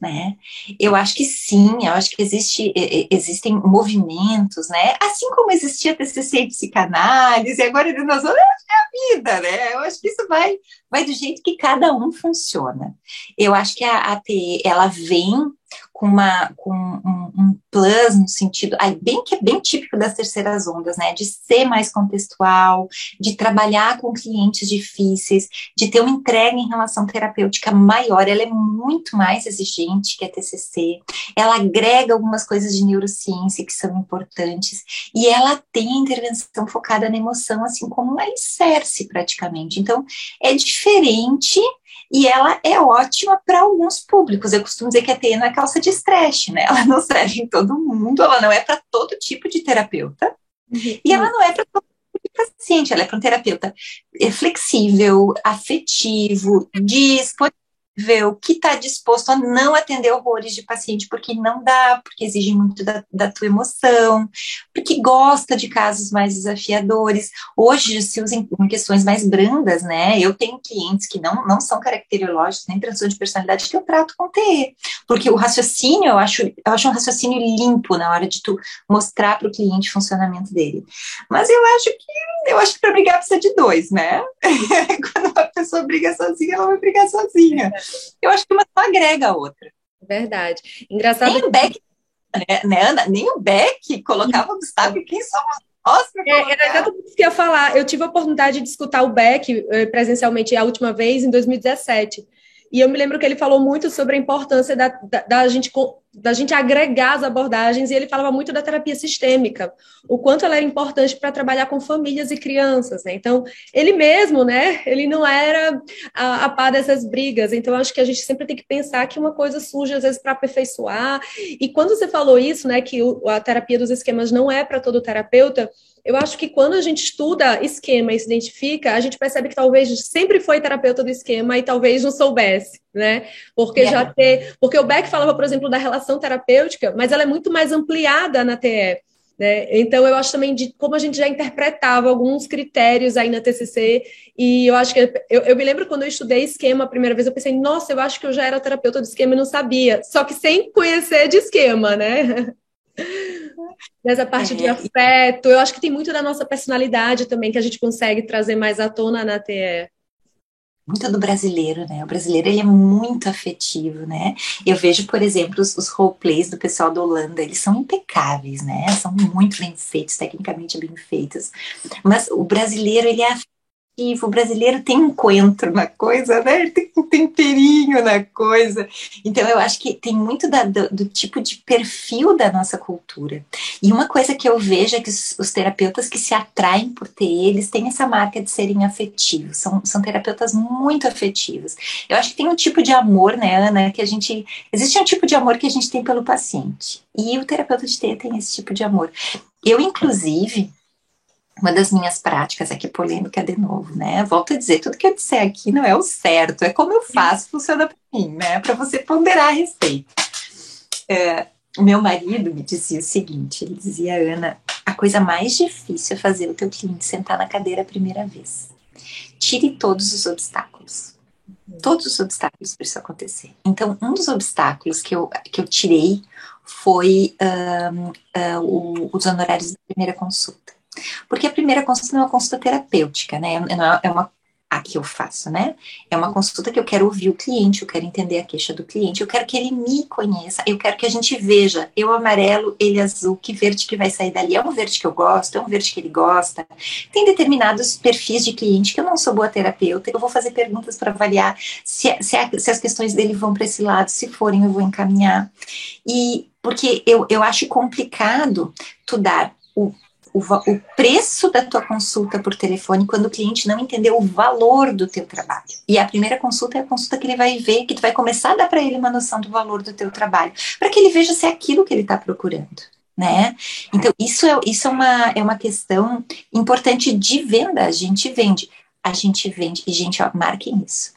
né? Eu acho que sim, eu acho que existe, existem movimentos, né? Assim como existia TCC e psicanálise, agora nós vamos, é a vida, né? Eu acho que isso vai, vai do jeito que cada um funciona. Eu acho que a ATE, ela vem com, uma, com um, um plus no sentido, aí bem que é bem típico das terceiras ondas, né? De ser mais contextual, de trabalhar com clientes difíceis, de ter uma entrega em relação terapêutica maior. Ela é muito mais exigente que a TCC. Ela agrega algumas coisas de neurociência que são importantes e ela tem intervenção focada na emoção, assim como um alicerce praticamente. Então, é diferente e ela é ótima para alguns públicos. Eu costumo dizer que a TE não é calça de estresse, né? Ela não serve em todo mundo, ela não é para todo tipo de terapeuta, uhum. e ela não é para todo tipo de paciente, ela é para um terapeuta flexível, afetivo, disponível que está disposto a não atender horrores de paciente porque não dá, porque exige muito da, da tua emoção, porque gosta de casos mais desafiadores. Hoje se usa em, em, questões mais brandas, né? Eu tenho clientes que não, não são caracterológicos, nem transtorno de personalidade, que eu trato com TE, porque o raciocínio, eu acho, eu acho um raciocínio limpo na hora de tu mostrar para o cliente o funcionamento dele. Mas eu acho que eu acho que para brigar precisa de dois, né? Quando a pessoa briga sozinha, ela vai brigar sozinha. Eu acho que uma só agrega a outra. Verdade. Engraçado. Nem o Beck, né, né, Ana? Nem o Beck colocava obstáculo. Quem somos nós é, Era exatamente isso que eu ia falar. Eu tive a oportunidade de escutar o Beck eh, presencialmente a última vez, em 2017. E eu me lembro que ele falou muito sobre a importância da, da, da, gente, da gente agregar as abordagens, e ele falava muito da terapia sistêmica, o quanto ela era importante para trabalhar com famílias e crianças, né? Então, ele mesmo, né, ele não era a, a par dessas brigas, então acho que a gente sempre tem que pensar que uma coisa surge às vezes para aperfeiçoar, e quando você falou isso, né, que o, a terapia dos esquemas não é para todo terapeuta, eu acho que quando a gente estuda esquema e se identifica, a gente percebe que talvez sempre foi terapeuta do esquema e talvez não soubesse, né? Porque já ter, porque o Beck falava, por exemplo, da relação terapêutica, mas ela é muito mais ampliada na TE. Né? Então, eu acho também de como a gente já interpretava alguns critérios aí na TCC, e eu acho que eu, eu, me lembro quando eu estudei esquema a primeira vez, eu pensei, nossa, eu acho que eu já era terapeuta de esquema e não sabia, só que sem conhecer de esquema, né? Nessa parte é. de afeto, eu acho que tem muito da nossa personalidade também que a gente consegue trazer mais à tona na TE muito do brasileiro, né? O brasileiro ele é muito afetivo, né? Eu vejo, por exemplo, os, os roleplays do pessoal da Holanda, eles são impecáveis, né? São muito bem feitos, tecnicamente bem feitos. Mas o brasileiro ele é o brasileiro tem coentro na coisa, né? Tem um temperinho na coisa. Então, eu acho que tem muito da, do, do, tipo de perfil da nossa cultura. E uma coisa que eu vejo é que os, os, terapeutas que se atraem por ter eles têm essa marca de serem afetivos. São, são terapeutas muito afetivos. Eu acho que tem um tipo de amor, né, Ana, que a gente. Existe um tipo de amor que a gente tem pelo paciente. E o terapeuta de ter tem esse tipo de amor. Eu, inclusive, uma das minhas práticas aqui, polêmica de novo, né? Volto a dizer, tudo que eu disser aqui não é o certo, é como eu faço, funciona para mim, né? Para você ponderar a respeito. É, meu marido me dizia o seguinte: ele dizia, Ana, a coisa mais difícil é fazer o teu cliente sentar na cadeira a primeira vez. Tire todos os obstáculos. Todos os obstáculos para isso acontecer. Então, um dos obstáculos que eu, que eu tirei foi um, o, os honorários da primeira consulta. Porque a primeira consulta não é uma consulta terapêutica, né? É, é uma a que eu faço, né? É uma consulta que eu quero ouvir o cliente, eu quero entender a queixa do cliente, eu quero que ele me conheça, eu quero que a gente veja, eu amarelo, ele azul, que verde que vai sair dali. É um verde que eu gosto, é um verde que ele gosta. Tem determinados perfis de cliente que eu não sou boa terapeuta, eu vou fazer perguntas para avaliar se, se, se as questões dele vão para esse lado, se forem, eu vou encaminhar. E porque eu, eu acho complicado tu dar o o, o preço da tua consulta por telefone quando o cliente não entendeu o valor do teu trabalho. E a primeira consulta é a consulta que ele vai ver, que tu vai começar a dar para ele uma noção do valor do teu trabalho, para que ele veja se é aquilo que ele está procurando. Né? Então, isso é, isso é, uma, é uma questão importante de venda. A gente vende, a gente vende, e gente, ó, marquem isso.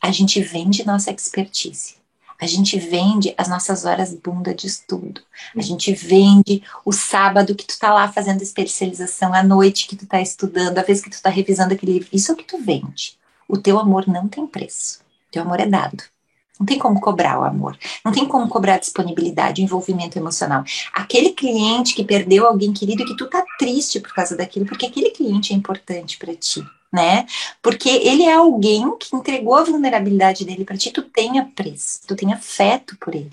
A gente vende nossa expertise. A gente vende as nossas horas bunda de estudo. A gente vende o sábado que tu tá lá fazendo especialização, a noite que tu tá estudando, a vez que tu tá revisando aquele livro. Isso é o que tu vende. O teu amor não tem preço. O teu amor é dado. Não tem como cobrar o amor. Não tem como cobrar disponibilidade, envolvimento emocional. Aquele cliente que perdeu alguém querido e que tu tá triste por causa daquilo, porque aquele cliente é importante para ti né? Porque ele é alguém que entregou a vulnerabilidade dele para ti, tu tem apreço, tu tem afeto por ele.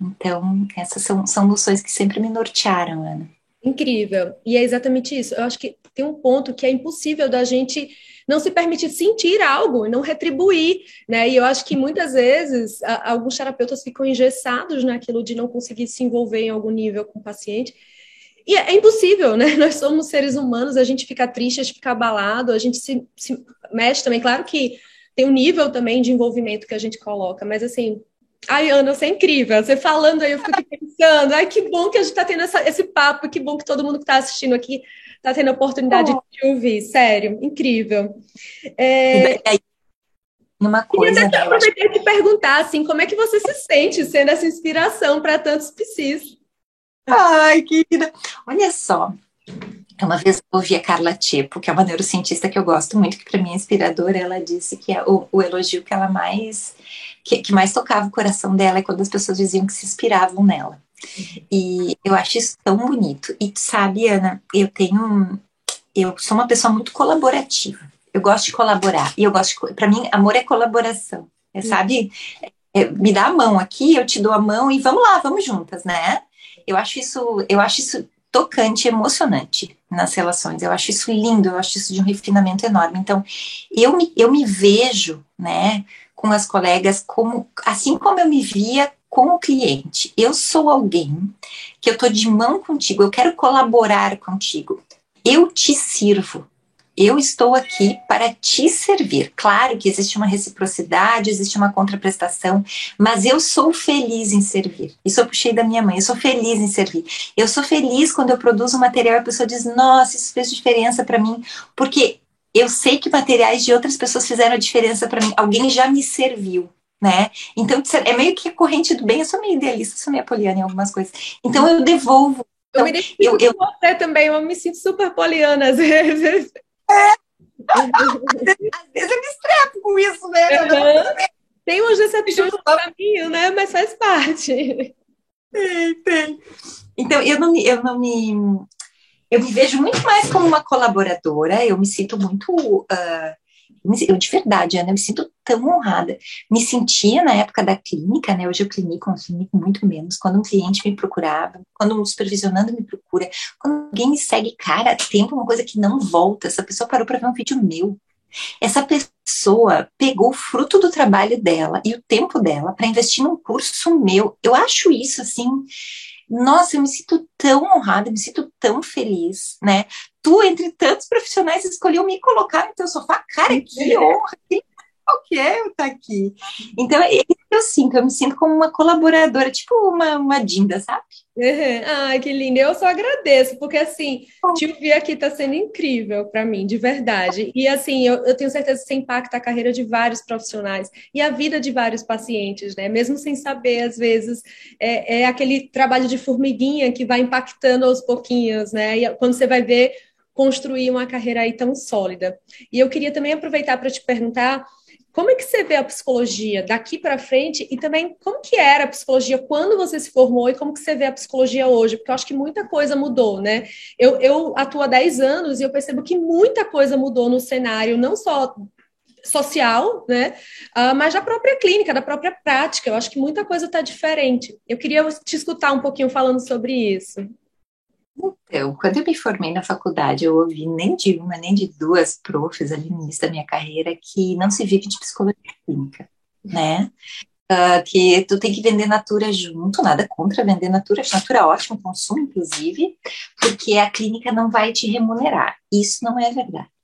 Então, essas são, são noções que sempre me nortearam, Ana. Incrível. E é exatamente isso. Eu acho que tem um ponto que é impossível da gente não se permitir sentir algo e não retribuir, né? E eu acho que muitas vezes a, alguns terapeutas ficam engessados naquilo de não conseguir se envolver em algum nível com o paciente e é, impossível, né? Nós somos seres humanos, a gente fica triste, a gente fica abalado, a gente se, se mexe também. Claro que tem um nível também de envolvimento que a gente coloca, mas assim, Ai, Ana, você é incrível. Você falando aí, eu fico pensando. Ai, que bom que a gente está tendo essa, esse papo, que bom que todo mundo que está assistindo aqui está tendo a oportunidade oh. de ouvir. Sério, incrível. É... Uma coisa. Eu até aproveitar te perguntar, assim, como é que você se sente sendo essa inspiração para tantos psis? Ai, querida. Olha só. Uma vez eu ouvi a Carla Tipo, que é uma neurocientista que eu gosto muito, que para mim é inspiradora, ela disse que é o, o elogio que ela mais que, que, mais tocava o coração dela é quando as pessoas diziam que se inspiravam nela. E eu acho isso tão bonito. E sabe, Ana, eu tenho eu sou uma pessoa muito colaborativa. Eu gosto de colaborar. E eu gosto para mim amor é colaboração. É, sabe? É, me dá a mão aqui, eu te dou a mão e vamos lá, vamos juntas, né? Eu acho isso, eu acho isso tocante, emocionante nas relações. Eu acho isso lindo, eu acho isso de um refinamento enorme. Então, eu me, eu me vejo, né, com as colegas como assim como eu me via com o cliente. Eu sou alguém que eu tô de mão contigo, eu quero colaborar contigo. Eu te sirvo eu estou aqui para te servir. Claro que existe uma reciprocidade, existe uma contraprestação, mas eu sou feliz em servir. Isso eu puxei da minha mãe, eu sou feliz em servir. Eu sou feliz quando eu produzo um material e a pessoa diz: Nossa, isso fez diferença para mim, porque eu sei que materiais de outras pessoas fizeram a diferença para mim, alguém já me serviu. Né? Então, é meio que a corrente do bem. Eu sou meio idealista, sou meio poliana em algumas coisas. Então, eu devolvo eu me identifico eu, eu, com você também, eu me sinto super poliana às vezes. É. Às vezes eu me estrepo com isso, né? Uhum. Tem umas decepções no caminho, né? Mas faz parte. Tem, tem. Então, eu não, eu não me. Eu me vejo muito mais como uma colaboradora, eu me sinto muito. Uh, eu de verdade, Ana, eu me sinto tão honrada. Me sentia na época da clínica, né? Hoje eu clinico, eu clinico muito menos. Quando um cliente me procurava, quando um supervisionando me procura, quando alguém me segue, cara, tempo uma coisa que não volta. Essa pessoa parou para ver um vídeo meu. Essa pessoa pegou o fruto do trabalho dela e o tempo dela para investir num curso meu. Eu acho isso assim nossa, eu me sinto tão honrada, me sinto tão feliz, né? Tu, entre tantos profissionais, escolheu me colocar no teu sofá. Cara, que honra, que qual que é eu estar tá aqui? Então, é isso que eu sinto, eu me sinto como uma colaboradora, tipo uma, uma Dinda, sabe? Uhum. Ai, que lindo. Eu só agradeço, porque assim, te ouvir aqui está sendo incrível para mim, de verdade. E assim, eu, eu, tenho certeza que isso impacta a carreira de vários profissionais e a vida de vários pacientes, né? Mesmo sem saber, às vezes, é, é aquele trabalho de formiguinha que vai impactando aos pouquinhos, né? E quando você vai ver construir uma carreira aí tão sólida. E eu queria também aproveitar para te perguntar como é que você vê a psicologia daqui para frente e também como que era a psicologia quando você se formou e como que você vê a psicologia hoje? Porque eu acho que muita coisa mudou, né? Eu, eu atuo há 10 anos e eu percebo que muita coisa mudou no cenário, não só social, né? Uh, mas da própria clínica, da própria prática. Eu acho que muita coisa está diferente. Eu queria te escutar um pouquinho falando sobre isso. Então, quando eu me formei na faculdade, eu ouvi nem de uma, nem de duas profs ali no início da minha carreira que não se vive de psicologia clínica, né? Uh, que tu tem que vender natura junto, nada contra vender natura, natura ótimo, consumo inclusive, porque a clínica não vai te remunerar. Isso não é verdade.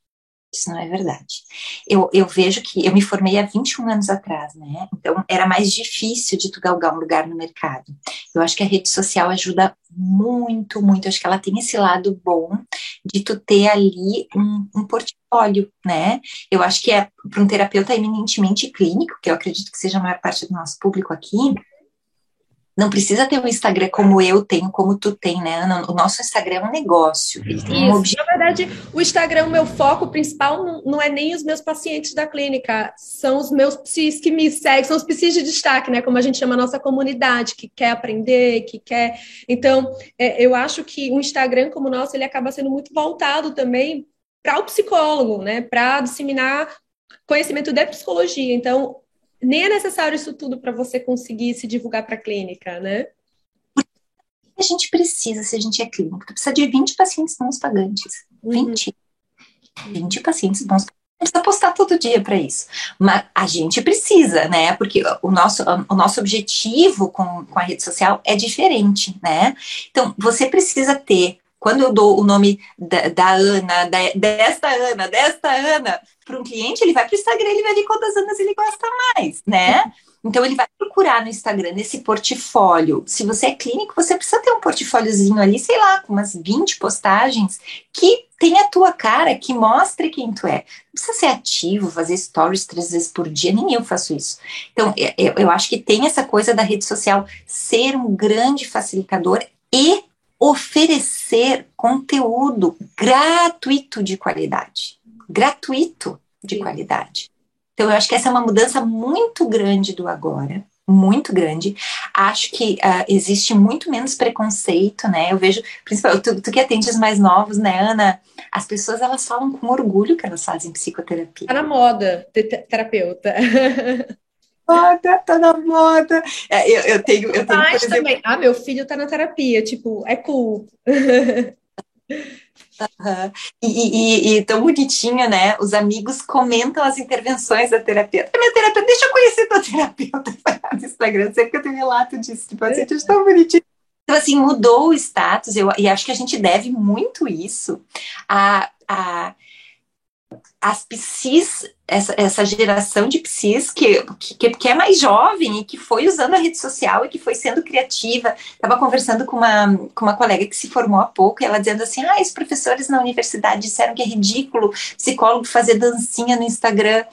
Isso não é verdade. Eu, eu vejo que eu me formei há 21 anos atrás, né? Então era mais difícil de tu galgar um lugar no mercado. Eu acho que a rede social ajuda muito, muito. Eu acho que ela tem esse lado bom de tu ter ali um, um portfólio, né? Eu acho que é para um terapeuta eminentemente clínico, que eu acredito que seja a maior parte do nosso público aqui, não precisa ter um Instagram como eu tenho, como tu tem, né, Ana? O nosso Instagram é um negócio. Ele tem um objetivo. Na verdade, o Instagram, o meu foco principal não, não, é nem os meus pacientes da clínica, são os meus psis que me seguem, são os psis de destaque, né? Como a gente chama a nossa comunidade, que quer aprender, que quer. Então, é, eu acho que o Instagram como o nosso, ele acaba sendo muito voltado também para o psicólogo, né? Para disseminar conhecimento de psicologia. Então, nem é necessário isso tudo para você conseguir se divulgar para a clínica, né? A gente precisa, se a gente é clínico, tu precisa de 20 pacientes bons pagantes. 20. Uhum. 20 pacientes bons pagantes precisa postar todo dia para isso. Mas a gente precisa, né? Porque o nosso, o nosso objetivo com, com a rede social é diferente, né? Então, você precisa ter quando eu dou o nome da, da Ana, da, desta Ana, desta Ana, para um cliente, ele vai para o Instagram, ele vai ver quantas Anas ele gosta mais, né? Então, ele vai procurar no Instagram, nesse portfólio. Se você é clínico, você precisa ter um portfóliozinho ali, sei lá, com umas 20 postagens que tem a tua cara, que mostre quem tu é. Não precisa ser ativo, fazer stories três vezes por dia, nem eu faço isso. Então, eu, eu acho que tem essa coisa da rede social ser um grande facilitador e oferecer conteúdo gratuito de qualidade. Gratuito de qualidade. Então, eu acho que essa é uma mudança muito grande do agora, muito grande. Acho que uh, existe muito menos preconceito, né? Eu vejo, principalmente, tu, tu que atende os mais novos, né, Ana? As pessoas, elas falam com orgulho que elas fazem psicoterapia. Tá na moda, terapeuta. moda, tá na moda. É, eu, eu tenho, eu tenho Mas exemplo... também, ah, meu filho tá na terapia, tipo, é cool. Uhum. E, e, e, tão bonitinho, né? Os amigos comentam as intervenções da terapeuta. Minha terapeuta, deixa eu conhecer tua terapeuta no Instagram, sempre que eu tenho relato disso, tipo assim, é tão bonitinho. Então, assim, mudou o status, eu, e acho que a gente deve muito isso a, a as psis, essa, essa geração de psis que, que, que é mais jovem e que foi usando a rede social e que foi sendo criativa. Estava conversando com uma, com uma colega que se formou há pouco e ela dizendo assim: ah, os professores na universidade disseram que é ridículo psicólogo fazer dancinha no Instagram.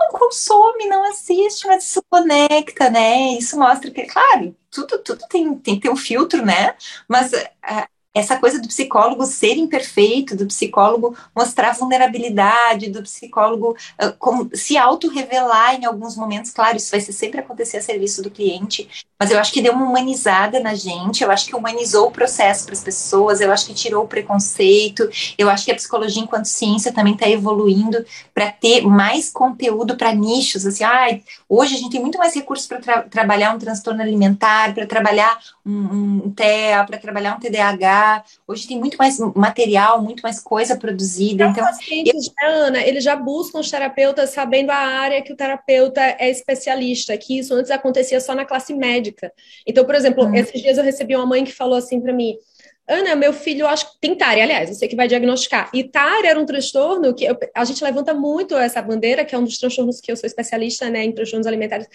Não consome, não assiste, mas isso conecta, né? Isso mostra que, claro, tudo, tudo tem, tem que ter um filtro, né? Mas a, essa coisa do psicólogo ser imperfeito, do psicólogo mostrar vulnerabilidade, do psicólogo uh, como, se auto-revelar em alguns momentos, claro, isso vai sempre acontecer a serviço do cliente, mas eu acho que deu uma humanizada na gente, eu acho que humanizou o processo para as pessoas, eu acho que tirou o preconceito, eu acho que a psicologia enquanto ciência também está evoluindo para ter mais conteúdo para nichos, assim, ai, hoje a gente tem muito mais recursos para tra trabalhar um transtorno alimentar, para trabalhar um, um TEA, para trabalhar um TDAH, Hoje tem muito mais material, muito mais coisa produzida. Então, então pacientes, eu... Ana, eles já buscam os terapeutas sabendo a área que o terapeuta é especialista, que isso antes acontecia só na classe médica. Então, por exemplo, hum. esses dias eu recebi uma mãe que falou assim para mim: Ana, meu filho, acho que tem TARE, aliás, você que vai diagnosticar. E TARE era um transtorno que eu, a gente levanta muito essa bandeira, que é um dos transtornos que eu sou especialista, né, em transtornos alimentares,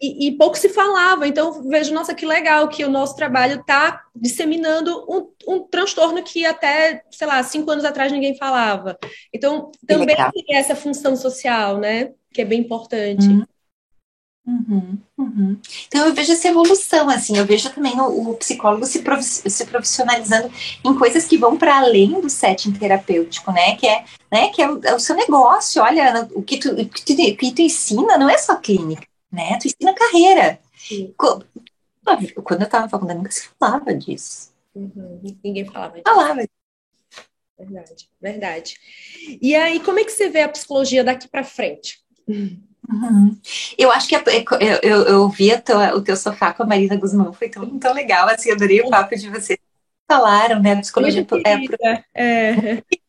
e, e pouco se falava. Então, vejo, nossa, que legal que o nosso trabalho está disseminando um, um, transtorno que até, sei lá, cinco anos atrás ninguém falava. Então, também tem essa função social, né, que é bem importante. Uhum. Uhum, uhum. Então eu vejo essa evolução, assim, eu vejo também o, o psicólogo se, prof, se, profissionalizando em coisas que vão para além do setting terapêutico, né? Que é, né, que é o, é o seu negócio. Olha, o que, tu, o que, tu, o que tu ensina não é só clínica, né? Tu ensina carreira. Sim. Quando eu estava na faculdade, nunca se falava disso. Uhum. Ninguém falava disso. Falava. Verdade, verdade. E aí, como é que você vê a psicologia daqui para frente? Uhum. Eu acho que é, é, eu, eu, eu vi o teu sofá com a Marina Guzmão, foi tão, tão legal, assim, adorei o papo de vocês. Falaram, né, psicologia... É, é,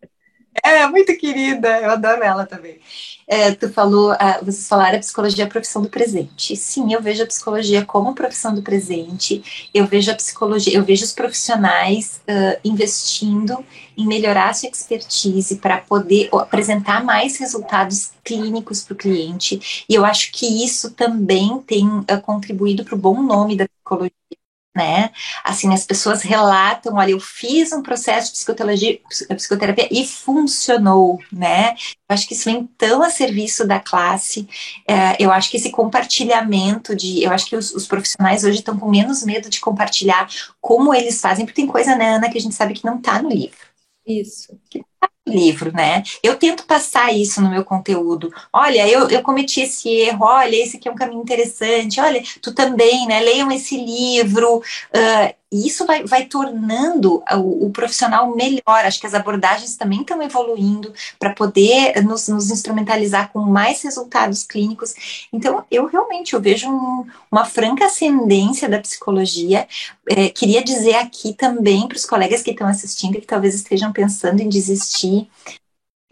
é, muito querida, eu adoro ela também. É, tu falou, uh, vocês falaram a psicologia é a profissão do presente. Sim, eu vejo a psicologia como profissão do presente. Eu vejo a psicologia, eu vejo os profissionais uh, investindo em melhorar a sua expertise para poder apresentar mais resultados clínicos para o cliente. E eu acho que isso também tem uh, contribuído para o bom nome da psicologia né? Assim, as pessoas relatam, olha, eu fiz um processo de psicoterapia, psicoterapia e funcionou, né? Eu acho que isso vem tão a serviço da classe. É, eu acho que esse compartilhamento de, eu acho que os, os profissionais hoje estão com menos medo de compartilhar como eles fazem, porque tem coisa, né, Ana, que a gente sabe que não está no livro. Isso. Que tá livro, né? Eu tento passar isso no meu conteúdo. Olha, eu, eu cometi esse erro, olha, esse aqui é um caminho interessante, olha, tu também, né? Leiam esse livro. Uh, e isso vai, vai tornando o, o, profissional melhor. Acho que as abordagens também estão evoluindo para poder nos, nos, instrumentalizar com mais resultados clínicos. Então, eu realmente eu vejo um, uma franca ascendência da psicologia. É, queria dizer aqui também para os colegas que estão assistindo e que talvez estejam pensando em desistir,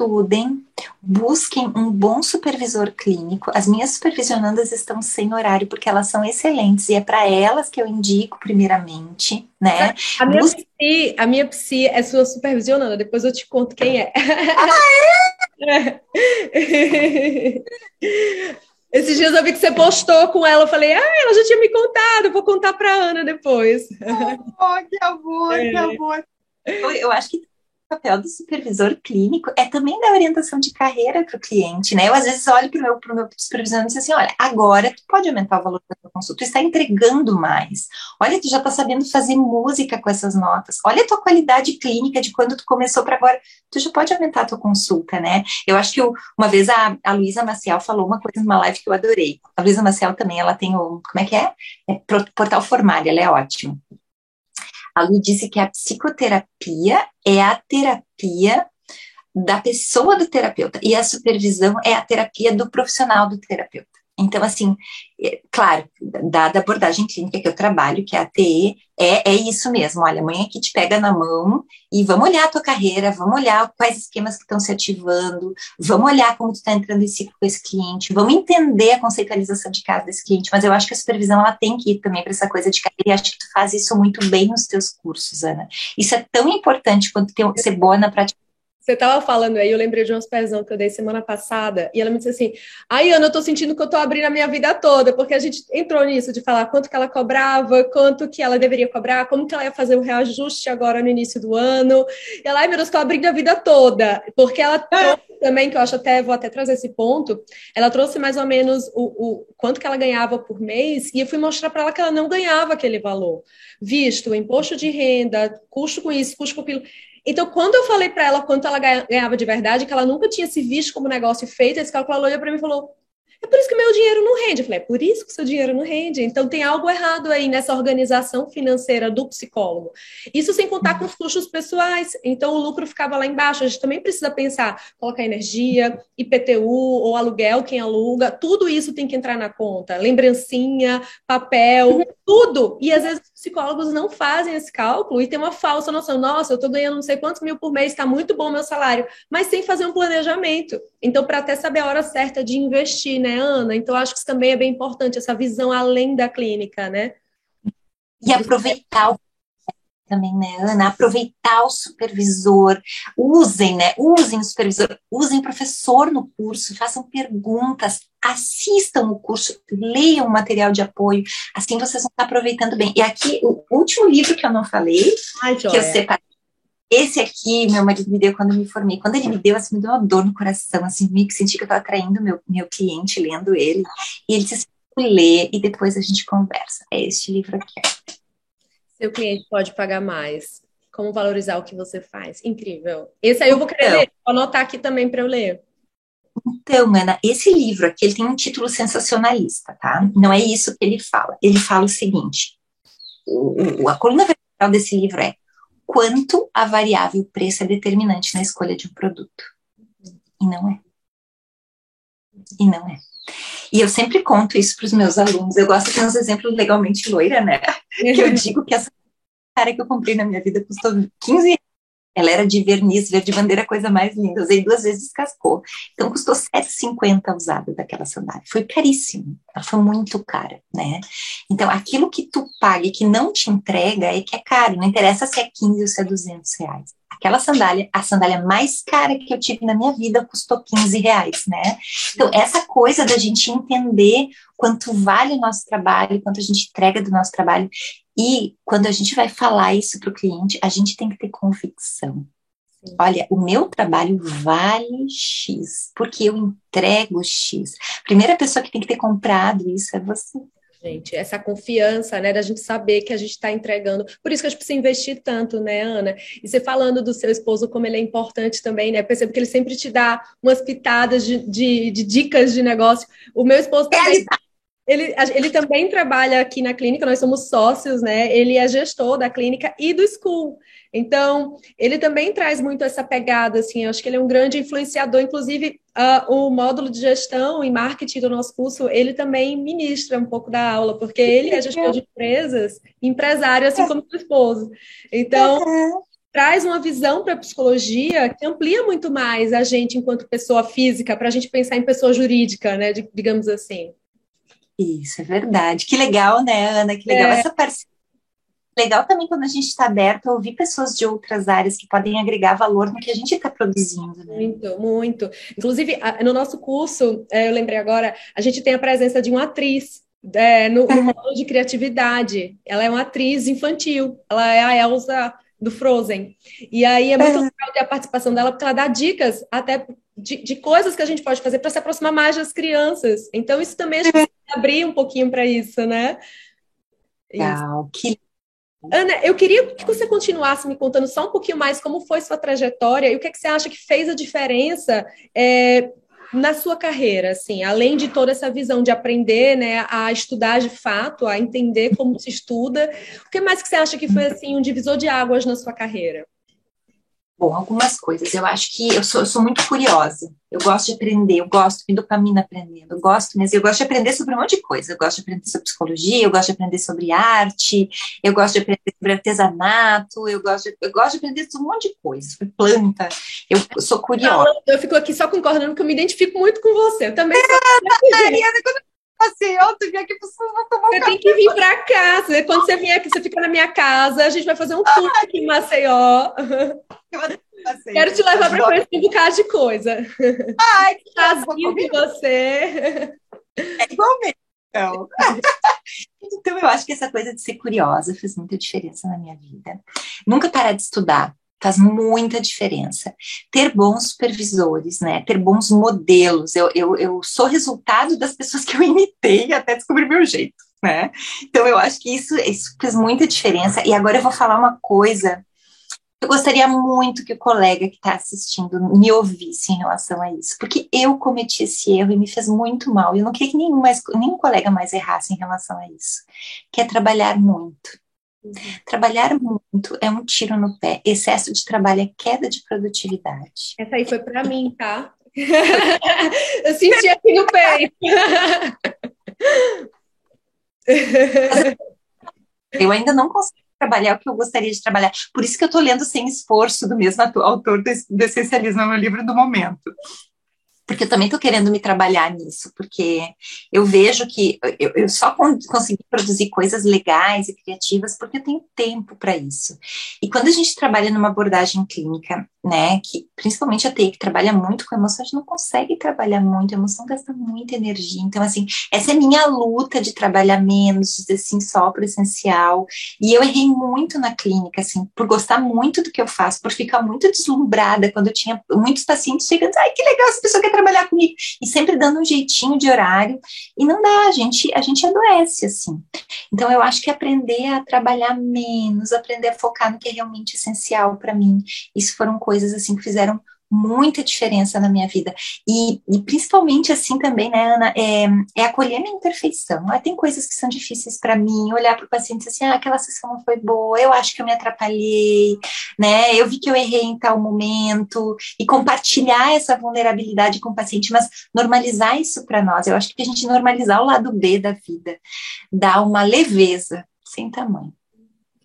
estudem, busquem um bom supervisor clínico. As minhas supervisionandas estão sem horário porque elas são excelentes e é para elas que eu indico primeiramente, né? A minha, Busque... psi, a minha psi é sua supervisionanda, depois eu te conto quem é. Ah, é? Esses dias eu vi que você postou com ela, eu falei, ah, ela já tinha me contado, vou contar para Ana depois. Oh, que amor, é. que amor. Eu, eu acho que papel do supervisor clínico é também dar orientação de carreira para o cliente, né? Eu às vezes olho para o meu, meu supervisor e digo assim, olha, agora tu pode aumentar o valor da tua consulta, tu está entregando mais. Olha, tu já está sabendo fazer música com essas notas. Olha a tua qualidade clínica de quando tu começou para agora, tu já pode aumentar a tua consulta, né? Eu acho que eu, uma vez a, a Luísa Maciel falou uma coisa numa live que eu adorei. A Luísa Maciel também, ela tem o, como é que é? é Portal Formário, ela é ótima. A Lu disse que a psicoterapia é a terapia da pessoa do terapeuta e a supervisão é a terapia do profissional do terapeuta. Então, assim, é, claro, dada a abordagem clínica que eu trabalho, que é a TE, é, é isso mesmo. Olha, a mãe aqui te pega na mão e vamos olhar a tua carreira, vamos olhar quais esquemas que estão se ativando, vamos olhar como tu está entrando em ciclo com esse cliente, vamos entender a conceitualização de casa desse cliente. Mas eu acho que a supervisão ela tem que ir também para essa coisa de carreira e acho que tu faz isso muito bem nos teus cursos, Ana. Isso é tão importante quanto ter, ser boa na prática você estava falando aí, eu lembrei de umas pezão que eu dei semana passada, e ela me disse assim: Ai, Ana, eu tô sentindo que eu tô abrindo a minha vida toda, porque a gente entrou nisso de falar quanto que ela cobrava, quanto que ela deveria cobrar, como que ela ia fazer o reajuste agora no início do ano. E ela, ai, meu Deus, tô abrindo a vida toda, porque ela trouxe também, que eu acho até, vou até trazer esse ponto, ela trouxe mais ou menos o, o quanto que ela ganhava por mês, e eu fui mostrar para ela que ela não ganhava aquele valor, visto imposto de renda, custo com isso, custo com aquilo. Então, quando eu falei para ela quanto ela ganhava de verdade, que ela nunca tinha se visto como negócio feito, esse cálculo ela olhou para mim e falou: é por isso que meu dinheiro não rende. Eu falei, é por isso que seu dinheiro não rende. Então tem algo errado aí nessa organização financeira do psicólogo. Isso sem contar com os custos pessoais. Então o lucro ficava lá embaixo. A gente também precisa pensar, colocar energia, IPTU ou aluguel, quem aluga, tudo isso tem que entrar na conta. Lembrancinha, papel, uhum. tudo. E às vezes os psicólogos não fazem esse cálculo e tem uma falsa noção. Nossa, eu estou ganhando não sei quantos mil por mês, está muito bom meu salário, mas sem fazer um planejamento. Então, para até saber a hora certa de investir, né? Ana? Então, acho que isso também é bem importante, essa visão além da clínica, né? E aproveitar o também, né, Ana? Aproveitar o supervisor, usem, né? Usem o supervisor, usem o professor no curso, façam perguntas, assistam o curso, leiam o material de apoio, assim vocês vão estar aproveitando bem. E aqui, o último livro que eu não falei, Ai, que eu separei, esse aqui, meu marido me deu quando eu me formei. Quando ele me deu, assim, me deu uma dor no coração, assim, meio que senti que eu estava traindo meu, meu cliente lendo ele. E ele disse assim, ler e depois a gente conversa. É este livro aqui. Seu cliente pode pagar mais. Como valorizar o que você faz? Incrível. Esse aí eu vou querer então, ler. Vou anotar aqui também para eu ler. Então, Ana, esse livro aqui ele tem um título sensacionalista, tá? Não é isso que ele fala. Ele fala o seguinte: o, a coluna vertebral desse livro é quanto a variável preço é determinante na escolha de um produto. E não é. E não é. E eu sempre conto isso para os meus alunos. Eu gosto de ter uns exemplos legalmente loira, né? Que eu digo que essa cara que eu comprei na minha vida custou 15 reais. Ela era de verniz verde bandeira, coisa mais linda. Usei duas vezes cascou. Então custou 7,50 usada daquela sandália. Foi caríssimo. Ela foi muito cara, né? Então aquilo que tu paga e que não te entrega é que é caro. Não interessa se é 15 ou se é 200 reais aquela sandália, a sandália mais cara que eu tive na minha vida custou 15 reais, né? Então, essa coisa da gente entender quanto vale o nosso trabalho, quanto a gente entrega do nosso trabalho, e quando a gente vai falar isso para o cliente, a gente tem que ter convicção. Sim. Olha, o meu trabalho vale X, porque eu entrego X. A primeira pessoa que tem que ter comprado isso é você gente, essa confiança, né, da gente saber que a gente está entregando. Por isso que a gente precisa investir tanto, né, Ana? E você falando do seu esposo, como ele é importante também, né? Percebo que ele sempre te dá umas pitadas de, de, de dicas de negócio. O meu esposo também. Ele, ele também trabalha aqui na clínica, nós somos sócios, né? Ele é gestor da clínica e do school. Então, ele também traz muito essa pegada, assim, acho que ele é um grande influenciador, inclusive uh, o módulo de gestão e marketing do nosso curso, ele também ministra um pouco da aula, porque ele é gestor de empresas, empresário, assim como seu esposo. Então, traz uma visão para a psicologia que amplia muito mais a gente enquanto pessoa física, para a gente pensar em pessoa jurídica, né, digamos assim. Isso, é verdade. Que legal, né, Ana? Que legal é. essa parceria legal também quando a gente está aberto a ouvir pessoas de outras áreas que podem agregar valor no que a gente está produzindo. Né? Muito, muito. Inclusive, no nosso curso, é, eu lembrei agora, a gente tem a presença de uma atriz é, no, no módulo de criatividade. Ela é uma atriz infantil, ela é a Elsa do Frozen. E aí é muito legal ter a participação dela, porque ela dá dicas até de, de coisas que a gente pode fazer para se aproximar mais das crianças. Então, isso também a gente precisa abrir um pouquinho para isso, né? Legal, que Ana, eu queria que você continuasse me contando só um pouquinho mais como foi sua trajetória e o que, é que você acha que fez a diferença é, na sua carreira, assim, além de toda essa visão de aprender, né, a estudar de fato, a entender como se estuda, o que mais que você acha que foi assim um divisor de águas na sua carreira? Bom, algumas coisas. Eu acho que eu sou, eu sou muito curiosa. Eu gosto de aprender, eu gosto, me dopamina aprendendo. Eu gosto mesmo, eu gosto de aprender sobre um monte de coisa. Eu gosto de aprender sobre psicologia, eu gosto de aprender sobre arte, eu gosto de aprender sobre artesanato, eu gosto de, eu gosto de aprender sobre um monte de coisa, sobre planta. Eu, eu sou curiosa. Não, eu fico aqui só concordando porque eu me identifico muito com você. Eu também sou. É, Mariana, quando assim, ó, tu vem aqui vão tomar um Você tem que vir pra cá. Quando você vier aqui, você fica na minha casa, a gente vai fazer um tour aqui em Maceió. Quero te levar para conhecer um bocado de coisa. Ai, que Casinho de você. É igualmente. Então. então, eu acho que essa coisa de ser curiosa fez muita diferença na minha vida. Nunca parar de estudar faz muita diferença. Ter bons supervisores, né? Ter bons modelos. Eu, eu, eu sou resultado das pessoas que eu imitei até descobrir meu jeito, né? Então, eu acho que isso, isso fez muita diferença. E agora eu vou falar uma coisa eu gostaria muito que o colega que está assistindo me ouvisse em relação a isso, porque eu cometi esse erro e me fez muito mal. Eu não queria que nenhum, mais, nenhum colega mais errasse em relação a isso, que é trabalhar muito. Uhum. Trabalhar muito é um tiro no pé. Excesso de trabalho é queda de produtividade. Essa aí foi para mim, tá? eu senti aqui no peito. eu ainda não consigo trabalhar o que eu gostaria de trabalhar. Por isso que eu estou lendo Sem Esforço, do mesmo autor do Essencialismo, é meu livro do momento. Porque eu também estou querendo me trabalhar nisso, porque eu vejo que eu, eu só consegui produzir coisas legais e criativas porque eu tenho tempo para isso. E quando a gente trabalha numa abordagem clínica, né, que principalmente a TI que trabalha muito com emoção, a gente não consegue trabalhar muito, a emoção gasta muita energia. Então, assim, essa é minha luta de trabalhar menos, assim, só para o essencial. E eu errei muito na clínica, assim, por gostar muito do que eu faço, por ficar muito deslumbrada quando eu tinha muitos pacientes chegando, ai, que legal, essa pessoa quer trabalhar comigo, e sempre dando um jeitinho de horário. E não dá, a gente, a gente adoece, assim. Então, eu acho que aprender a trabalhar menos, aprender a focar no que é realmente essencial para mim, isso foram coisas, assim, que fizeram muita diferença na minha vida. E, e, principalmente assim também, né, Ana, é, é acolher minha imperfeição. Ah, tem coisas que são difíceis para mim, olhar para o paciente assim, ah, aquela sessão não foi boa, eu acho que eu me atrapalhei, né, eu vi que eu errei em tal momento, e compartilhar essa vulnerabilidade com o paciente, mas normalizar isso para nós. Eu acho que a gente normalizar o lado B da vida dá uma leveza sem tamanho.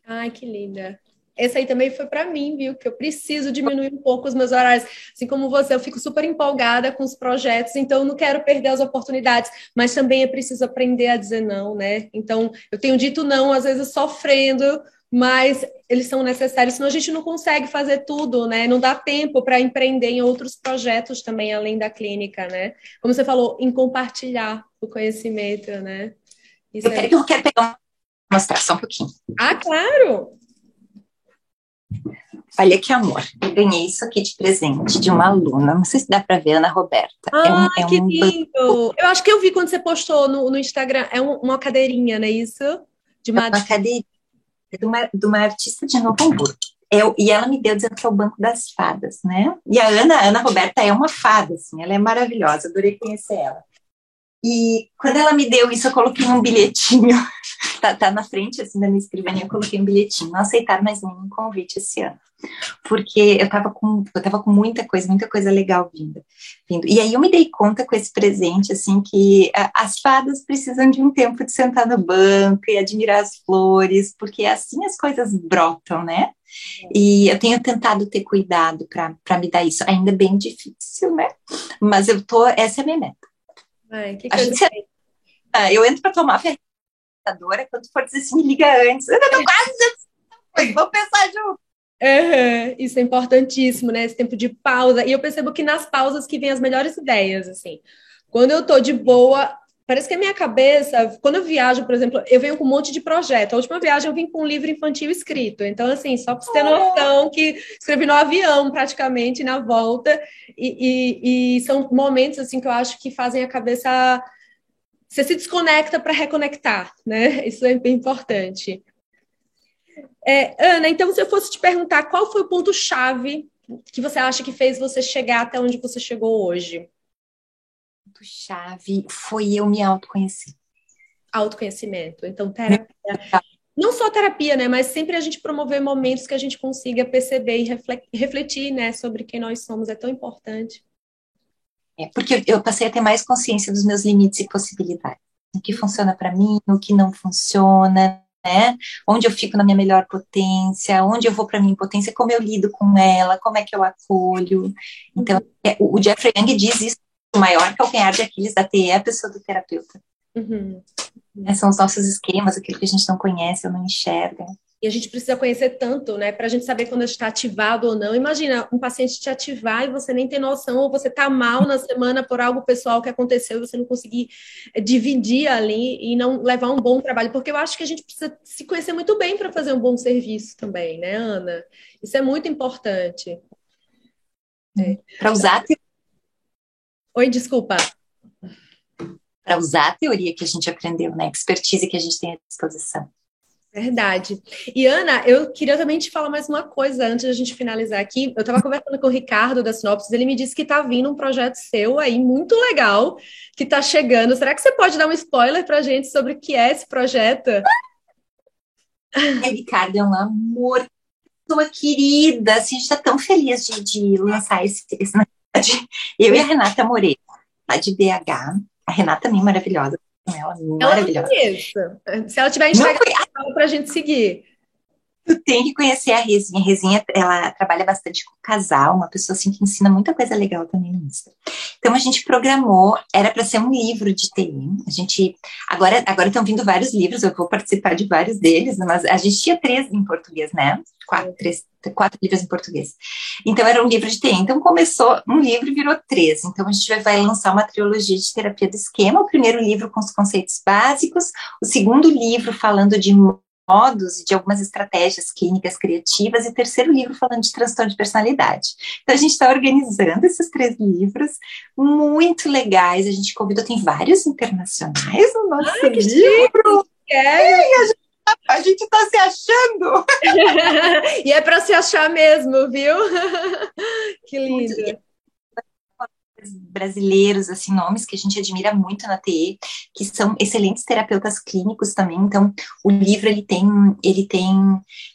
Ai, que linda esse aí também foi para mim, viu? Que eu preciso diminuir um pouco os meus horários. Assim como você, eu fico super empolgada com os projetos, então eu não quero perder as oportunidades, mas também é preciso aprender a dizer não, né? Então, eu tenho dito não, às vezes sofrendo, mas eles são necessários, senão a gente não consegue fazer tudo, né? Não dá tempo para empreender em outros projetos também, além da clínica, né? Como você falou, em compartilhar o conhecimento, né? Isso eu, é... quero pegar mostrar só um pouquinho. Ah, claro! Olha que amor, eu ganhei isso aqui de presente de uma aluna. Não sei se dá para ver, Ana Roberta. Ah, é um, é que um... lindo! Eu acho que eu vi quando você postou no, no Instagram. É um, uma cadeirinha, não é isso? De uma, é uma cadeirinha de uma, de uma artista de Novo Hamburgo. Eu, e ela me deu dizendo que é o Banco das Fadas, né? E a Ana, a Ana Roberta é uma fada, assim, ela é maravilhosa, adorei conhecer ela. E quando ela me deu isso, eu coloquei um bilhetinho, tá, tá na frente assim da minha escrivaninha, eu coloquei um bilhetinho, não aceitar mais nenhum convite esse ano, porque eu tava com, eu tava com muita coisa, muita coisa legal vindo, vindo. E aí eu me dei conta com esse presente, assim, que a, as fadas precisam de um tempo de sentar no banco e admirar as flores, porque assim as coisas brotam, né? E eu tenho tentado ter cuidado para me dar isso, ainda bem difícil, né? Mas eu tô, essa é a minha meta Ai, que coisa gente, ah, eu entro para tomar quando for dizer assim, me liga antes. Eu não quase vamos pensar junto. Uhum, isso é importantíssimo, né? Esse tempo de pausa. E eu percebo que nas pausas que vem as melhores ideias, assim. Quando eu tô de boa, parece que a minha cabeça, quando eu viajo, por exemplo, eu venho com um monte de projeto. A última viagem eu vim com um livro infantil escrito. Então, assim, só para você ter noção que escrevi no avião praticamente na volta. E, e, e são momentos assim que eu acho que fazem a cabeça. Você se desconecta para reconectar, né? Isso é bem importante. É, Ana, então, se eu fosse te perguntar qual foi o ponto-chave que você acha que fez você chegar até onde você chegou hoje? ponto-chave foi eu me autoconhecer. Autoconhecimento. Então, terapia. Não só terapia, né? Mas sempre a gente promover momentos que a gente consiga perceber e refletir, né, sobre quem nós somos. É tão importante. É, porque eu passei a ter mais consciência dos meus limites e possibilidades. O que funciona para mim, o que não funciona, né? Onde eu fico na minha melhor potência, onde eu vou para minha potência, como eu lido com ela, como é que eu acolho. Então, é, o Jeffrey Young diz isso o maior calcanhar de Aquiles da TE é a pessoa do terapeuta. Uhum. É, são os nossos esquemas, aquilo que a gente não conhece ou não enxerga. E a gente precisa conhecer tanto, né, para a gente saber quando está ativado ou não. Imagina um paciente te ativar e você nem tem noção, ou você tá mal na semana por algo pessoal que aconteceu e você não conseguir eh, dividir ali e não levar um bom trabalho, porque eu acho que a gente precisa se conhecer muito bem para fazer um bom serviço também, né, Ana? Isso é muito importante. É. Para usar Oi, desculpa. Para usar a teoria que a gente aprendeu, né? A expertise que a gente tem à disposição. Verdade. E Ana, eu queria também te falar mais uma coisa antes da gente finalizar aqui. Eu estava conversando com o Ricardo da Sinopsis, ele me disse que está vindo um projeto seu aí muito legal que está chegando. Será que você pode dar um spoiler para a gente sobre o que é esse projeto? É, Ricardo é um amor, pessoa querida. Assim, a gente está tão feliz de, de lançar esse, eu e a Renata Moreira, lá de BH. A Renata também maravilhosa. Ela, maravilhosa. Ela Se ela tiver Instagram, fala pra gente seguir. Tu tem que conhecer a Rezinha. A Rezinha, ela trabalha bastante com casal, uma pessoa assim que ensina muita coisa legal também no Insta. Então a gente programou, era para ser um livro de TI. A gente agora agora estão vindo vários livros, eu vou participar de vários deles, mas a gente tinha três em português, né? Quatro, três, quatro livros em português. Então era um livro de TI. Então começou um livro e virou três. Então a gente vai lançar uma trilogia de terapia do esquema. O primeiro livro com os conceitos básicos, o segundo livro falando de modos e de algumas estratégias clínicas criativas, e terceiro livro falando de transtorno de personalidade. Então, a gente está organizando esses três livros, muito legais. A gente convidou, tem vários internacionais no nosso ah, livro. É. A gente está se achando. e é para se achar mesmo, viu? que lindo. Brasileiros, assim, nomes que a gente admira muito na TE, que são excelentes terapeutas clínicos também. Então, o livro ele tem, ele tem,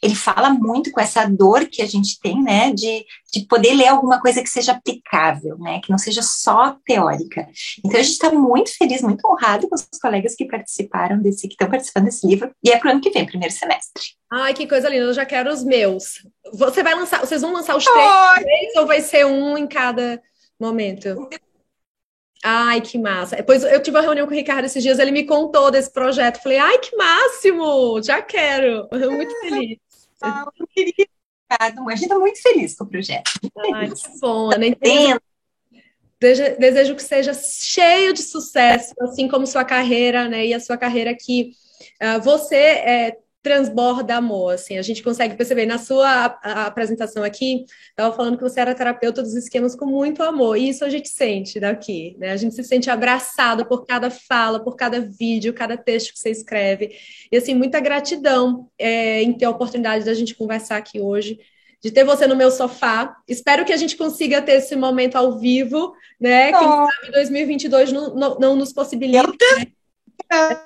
ele fala muito com essa dor que a gente tem, né, de, de poder ler alguma coisa que seja aplicável, né, que não seja só teórica. Então, a gente está muito feliz, muito honrado com os colegas que participaram desse, que estão participando desse livro. E é para o ano que vem, primeiro semestre. Ai, que coisa linda! Eu já quero os meus. Você vai lançar? Vocês vão lançar os três ou vai ser um em cada? Momento. Ai, que massa. Depois eu tive uma reunião com o Ricardo esses dias, ele me contou desse projeto. Falei, ai, que máximo! Já quero. Muito feliz. Ah, eu queria. A gente está muito feliz com o projeto. Ai, que bom, Ana. Desejo, desejo que seja cheio de sucesso, assim como sua carreira, né? E a sua carreira que uh, você é, transborda amor, assim, a gente consegue perceber na sua apresentação aqui, estava falando que você era terapeuta dos esquemas com muito amor, e isso a gente sente daqui, né? A gente se sente abraçado por cada fala, por cada vídeo, cada texto que você escreve, e assim, muita gratidão é, em ter a oportunidade da gente conversar aqui hoje, de ter você no meu sofá. Espero que a gente consiga ter esse momento ao vivo, né? Quem sabe 2022 não, não, não nos possibilita. Né?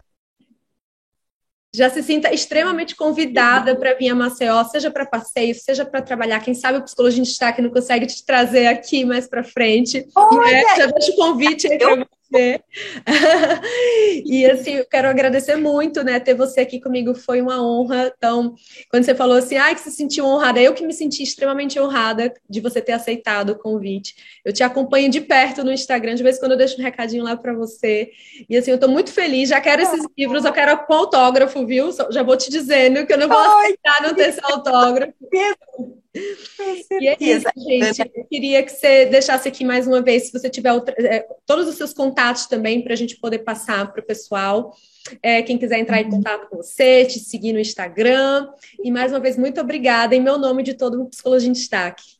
Já se sinta extremamente convidada para vir a Maceió, seja para passeio, seja para trabalhar. Quem sabe o Psicologia em Destaque não consegue te trazer aqui mais para frente. Né? Já deixo o convite aí para você. e assim, eu quero agradecer muito, né? Ter você aqui comigo foi uma honra. Então, quando você falou assim, ai, que se sentiu honrada, eu que me senti extremamente honrada de você ter aceitado o convite. Eu te acompanho de perto no Instagram, de vez em quando eu deixo um recadinho lá para você. E assim, eu estou muito feliz, já quero esses livros, eu quero com autógrafo, viu? Já vou te dizendo que eu não vou aceitar não ter esse autógrafo. E é isso, gente. Eu queria que você deixasse aqui mais uma vez, se você tiver outra, é, todos os seus contatos também, para a gente poder passar para o pessoal. É, quem quiser entrar em uhum. contato com você, te seguir no Instagram. E mais uma vez, muito obrigada em meu nome de todo o Psicologia em Destaque.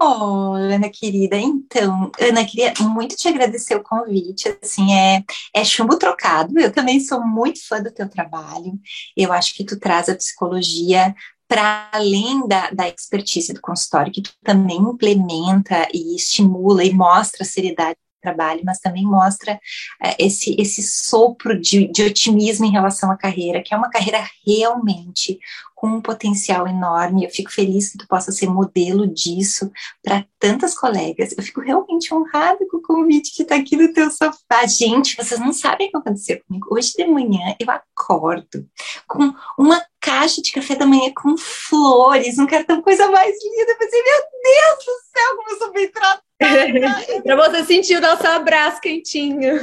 Oh, Ana querida, então, Ana, queria muito te agradecer o convite, assim, é, é chumbo trocado, eu também sou muito fã do teu trabalho, eu acho que tu traz a psicologia para além da, da expertise do consultório, que tu também implementa e estimula e mostra a seriedade trabalho, mas também mostra uh, esse, esse sopro de, de otimismo em relação à carreira, que é uma carreira realmente com um potencial enorme. Eu fico feliz que tu possa ser modelo disso para tantas colegas. Eu fico realmente honrada com o convite que está aqui no teu sofá. Gente, vocês não sabem o que aconteceu comigo. Hoje de manhã eu acordo com uma caixa de café da manhã com flores, um cartão, coisa mais linda. Eu pensei, meu Deus do céu, como eu sou bem tratada. para você sentir o nosso abraço quentinho.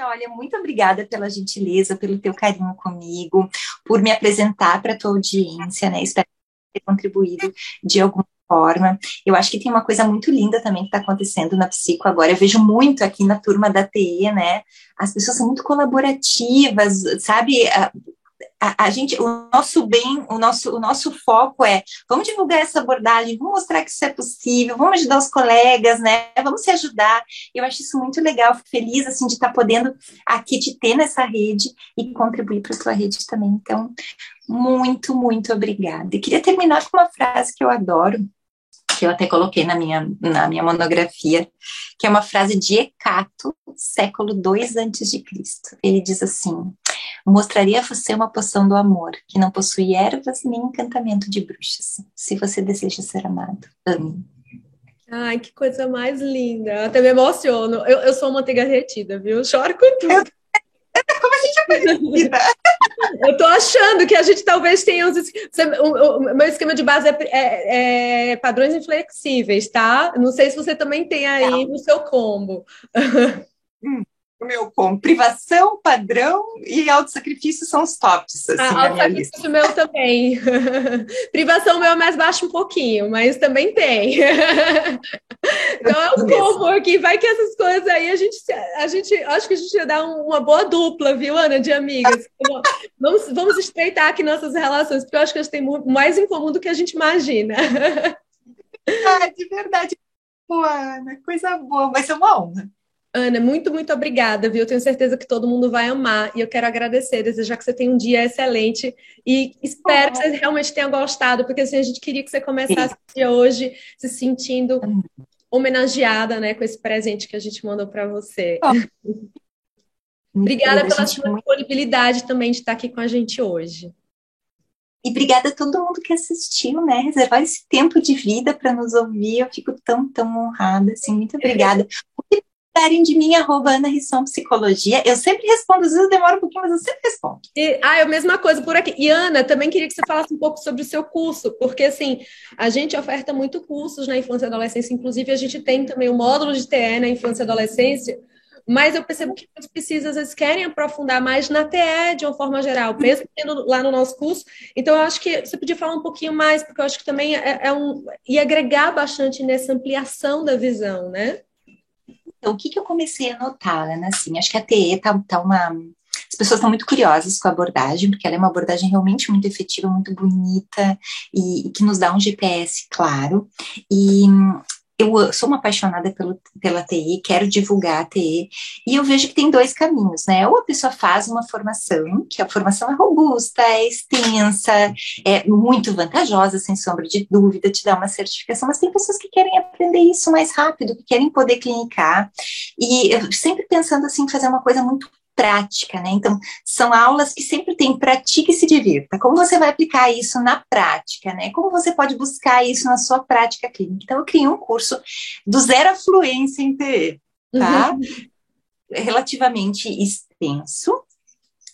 Olha, muito obrigada pela gentileza, pelo teu carinho comigo, por me apresentar para a tua audiência, né? Espero ter contribuído de alguma forma. Eu acho que tem uma coisa muito linda também que está acontecendo na Psico agora. Eu vejo muito aqui na turma da TE, né? As pessoas são muito colaborativas, sabe? A, a, gente, o nosso bem, o nosso, o nosso foco é vamos divulgar essa abordagem, vamos mostrar que isso é possível, vamos ajudar os colegas, né? Vamos se ajudar. Eu acho isso muito legal, fico feliz assim de estar podendo aqui te ter nessa rede e contribuir para a tua rede também. Então, muito, muito obrigada. E queria terminar com uma frase que eu adoro, que eu até coloquei na minha, na minha monografia, que é uma frase de Hecato, século II Cristo. Ele diz assim: Mostraria a você uma poção do amor, que não possui ervas nem encantamento de bruxas. Se você deseja ser amado, ame. Ai, que coisa mais linda. Até me emociono. Eu, eu sou manteiga derretida, viu? Choro com tudo. Eu, como a gente é parecida. Eu tô achando que a gente talvez tenha os. O, meu esquema de base é, é, é, padrões inflexíveis, tá? Não sei se você também tem aí no seu combo. Hum meu como privação, padrão e autossacrifício são os tops. Assim, ah, autossacrifício meu também. privação meu é mais baixo um pouquinho, mas também tem. então é um combo aqui. Vai que essas coisas aí a gente, a gente acho que a gente ia dar uma boa dupla, viu, Ana, de amigas. vamos, vamos estreitar aqui nossas relações, porque eu acho que a gente tem mais em comum do que a gente imagina. Ah, de verdade. Pô, Ana, coisa boa, vai ser uma honra. Ana, muito, muito obrigada, viu? Eu tenho certeza que todo mundo vai amar e eu quero agradecer, desejar que você tenha um dia excelente e espero que você realmente tenha gostado, porque assim, a gente queria que você começasse o dia hoje se sentindo homenageada, né, com esse presente que a gente mandou para você. obrigada pela sua disponibilidade também de estar aqui com a gente hoje. E obrigada a todo mundo que assistiu, né? Reservar esse tempo de vida para nos ouvir. Eu fico tão, tão honrada, assim, muito obrigada perguntarem de mim, arroba Ana Risson Psicologia. Eu sempre respondo, às vezes demora um pouquinho, mas eu sempre respondo. E, ah, é a mesma coisa por aqui. E Ana, também queria que você falasse um pouco sobre o seu curso, porque assim, a gente oferta muito cursos na infância e adolescência, inclusive a gente tem também o módulo de TE na infância e adolescência, mas eu percebo que muitos vezes, querem aprofundar mais na TE de uma forma geral, mesmo tendo lá no nosso curso. Então, eu acho que você podia falar um pouquinho mais, porque eu acho que também é, é um. e agregar bastante nessa ampliação da visão, né? Então, o que, que eu comecei a notar, né? Assim, acho que a TE tá, tá uma. As pessoas estão muito curiosas com a abordagem, porque ela é uma abordagem realmente muito efetiva, muito bonita e, e que nos dá um GPS claro. E eu sou uma apaixonada pelo, pela TI, quero divulgar a TI, e eu vejo que tem dois caminhos, né? Ou a pessoa faz uma formação, que a formação é robusta, é extensa, é muito vantajosa, sem sombra de dúvida, te dá uma certificação, mas tem pessoas que querem aprender isso mais rápido, que querem poder clinicar, e eu sempre pensando assim, fazer uma coisa muito prática, né? Então, são aulas que sempre tem pratique e se divirta. Como você vai aplicar isso na prática, né? Como você pode buscar isso na sua prática clínica? Então, eu criei um curso do zero afluência em PE, tá? Uhum. Relativamente extenso,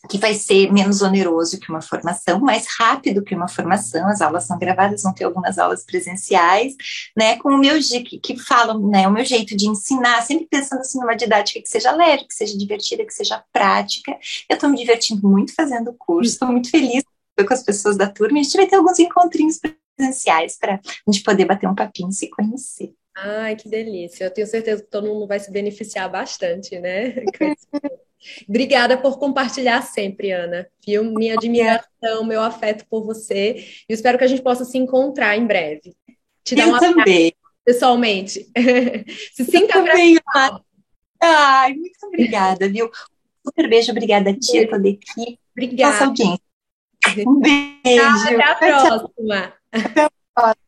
que vai ser menos oneroso que uma formação, mais rápido que uma formação, as aulas são gravadas, vão ter algumas aulas presenciais, né, com o meu, que, que falam, né, o meu jeito de ensinar, sempre pensando assim numa didática que seja leve, que seja divertida, que seja prática, eu estou me divertindo muito fazendo o curso, estou muito feliz com as pessoas da turma, a gente vai ter alguns encontrinhos presenciais para a gente poder bater um papinho e se conhecer. Ai, que delícia. Eu tenho certeza que todo mundo vai se beneficiar bastante, né? Obrigada por compartilhar sempre, Ana. Viu? Minha admiração, meu afeto por você. E espero que a gente possa se encontrar em breve. Te dar Eu também. Pessoalmente. se sinta também. Ai, muito obrigada, viu? Super beijo, obrigada a tia, toda a equipe. Obrigada. Nossa audiência. Um beijo. Até a próxima. Até a próxima.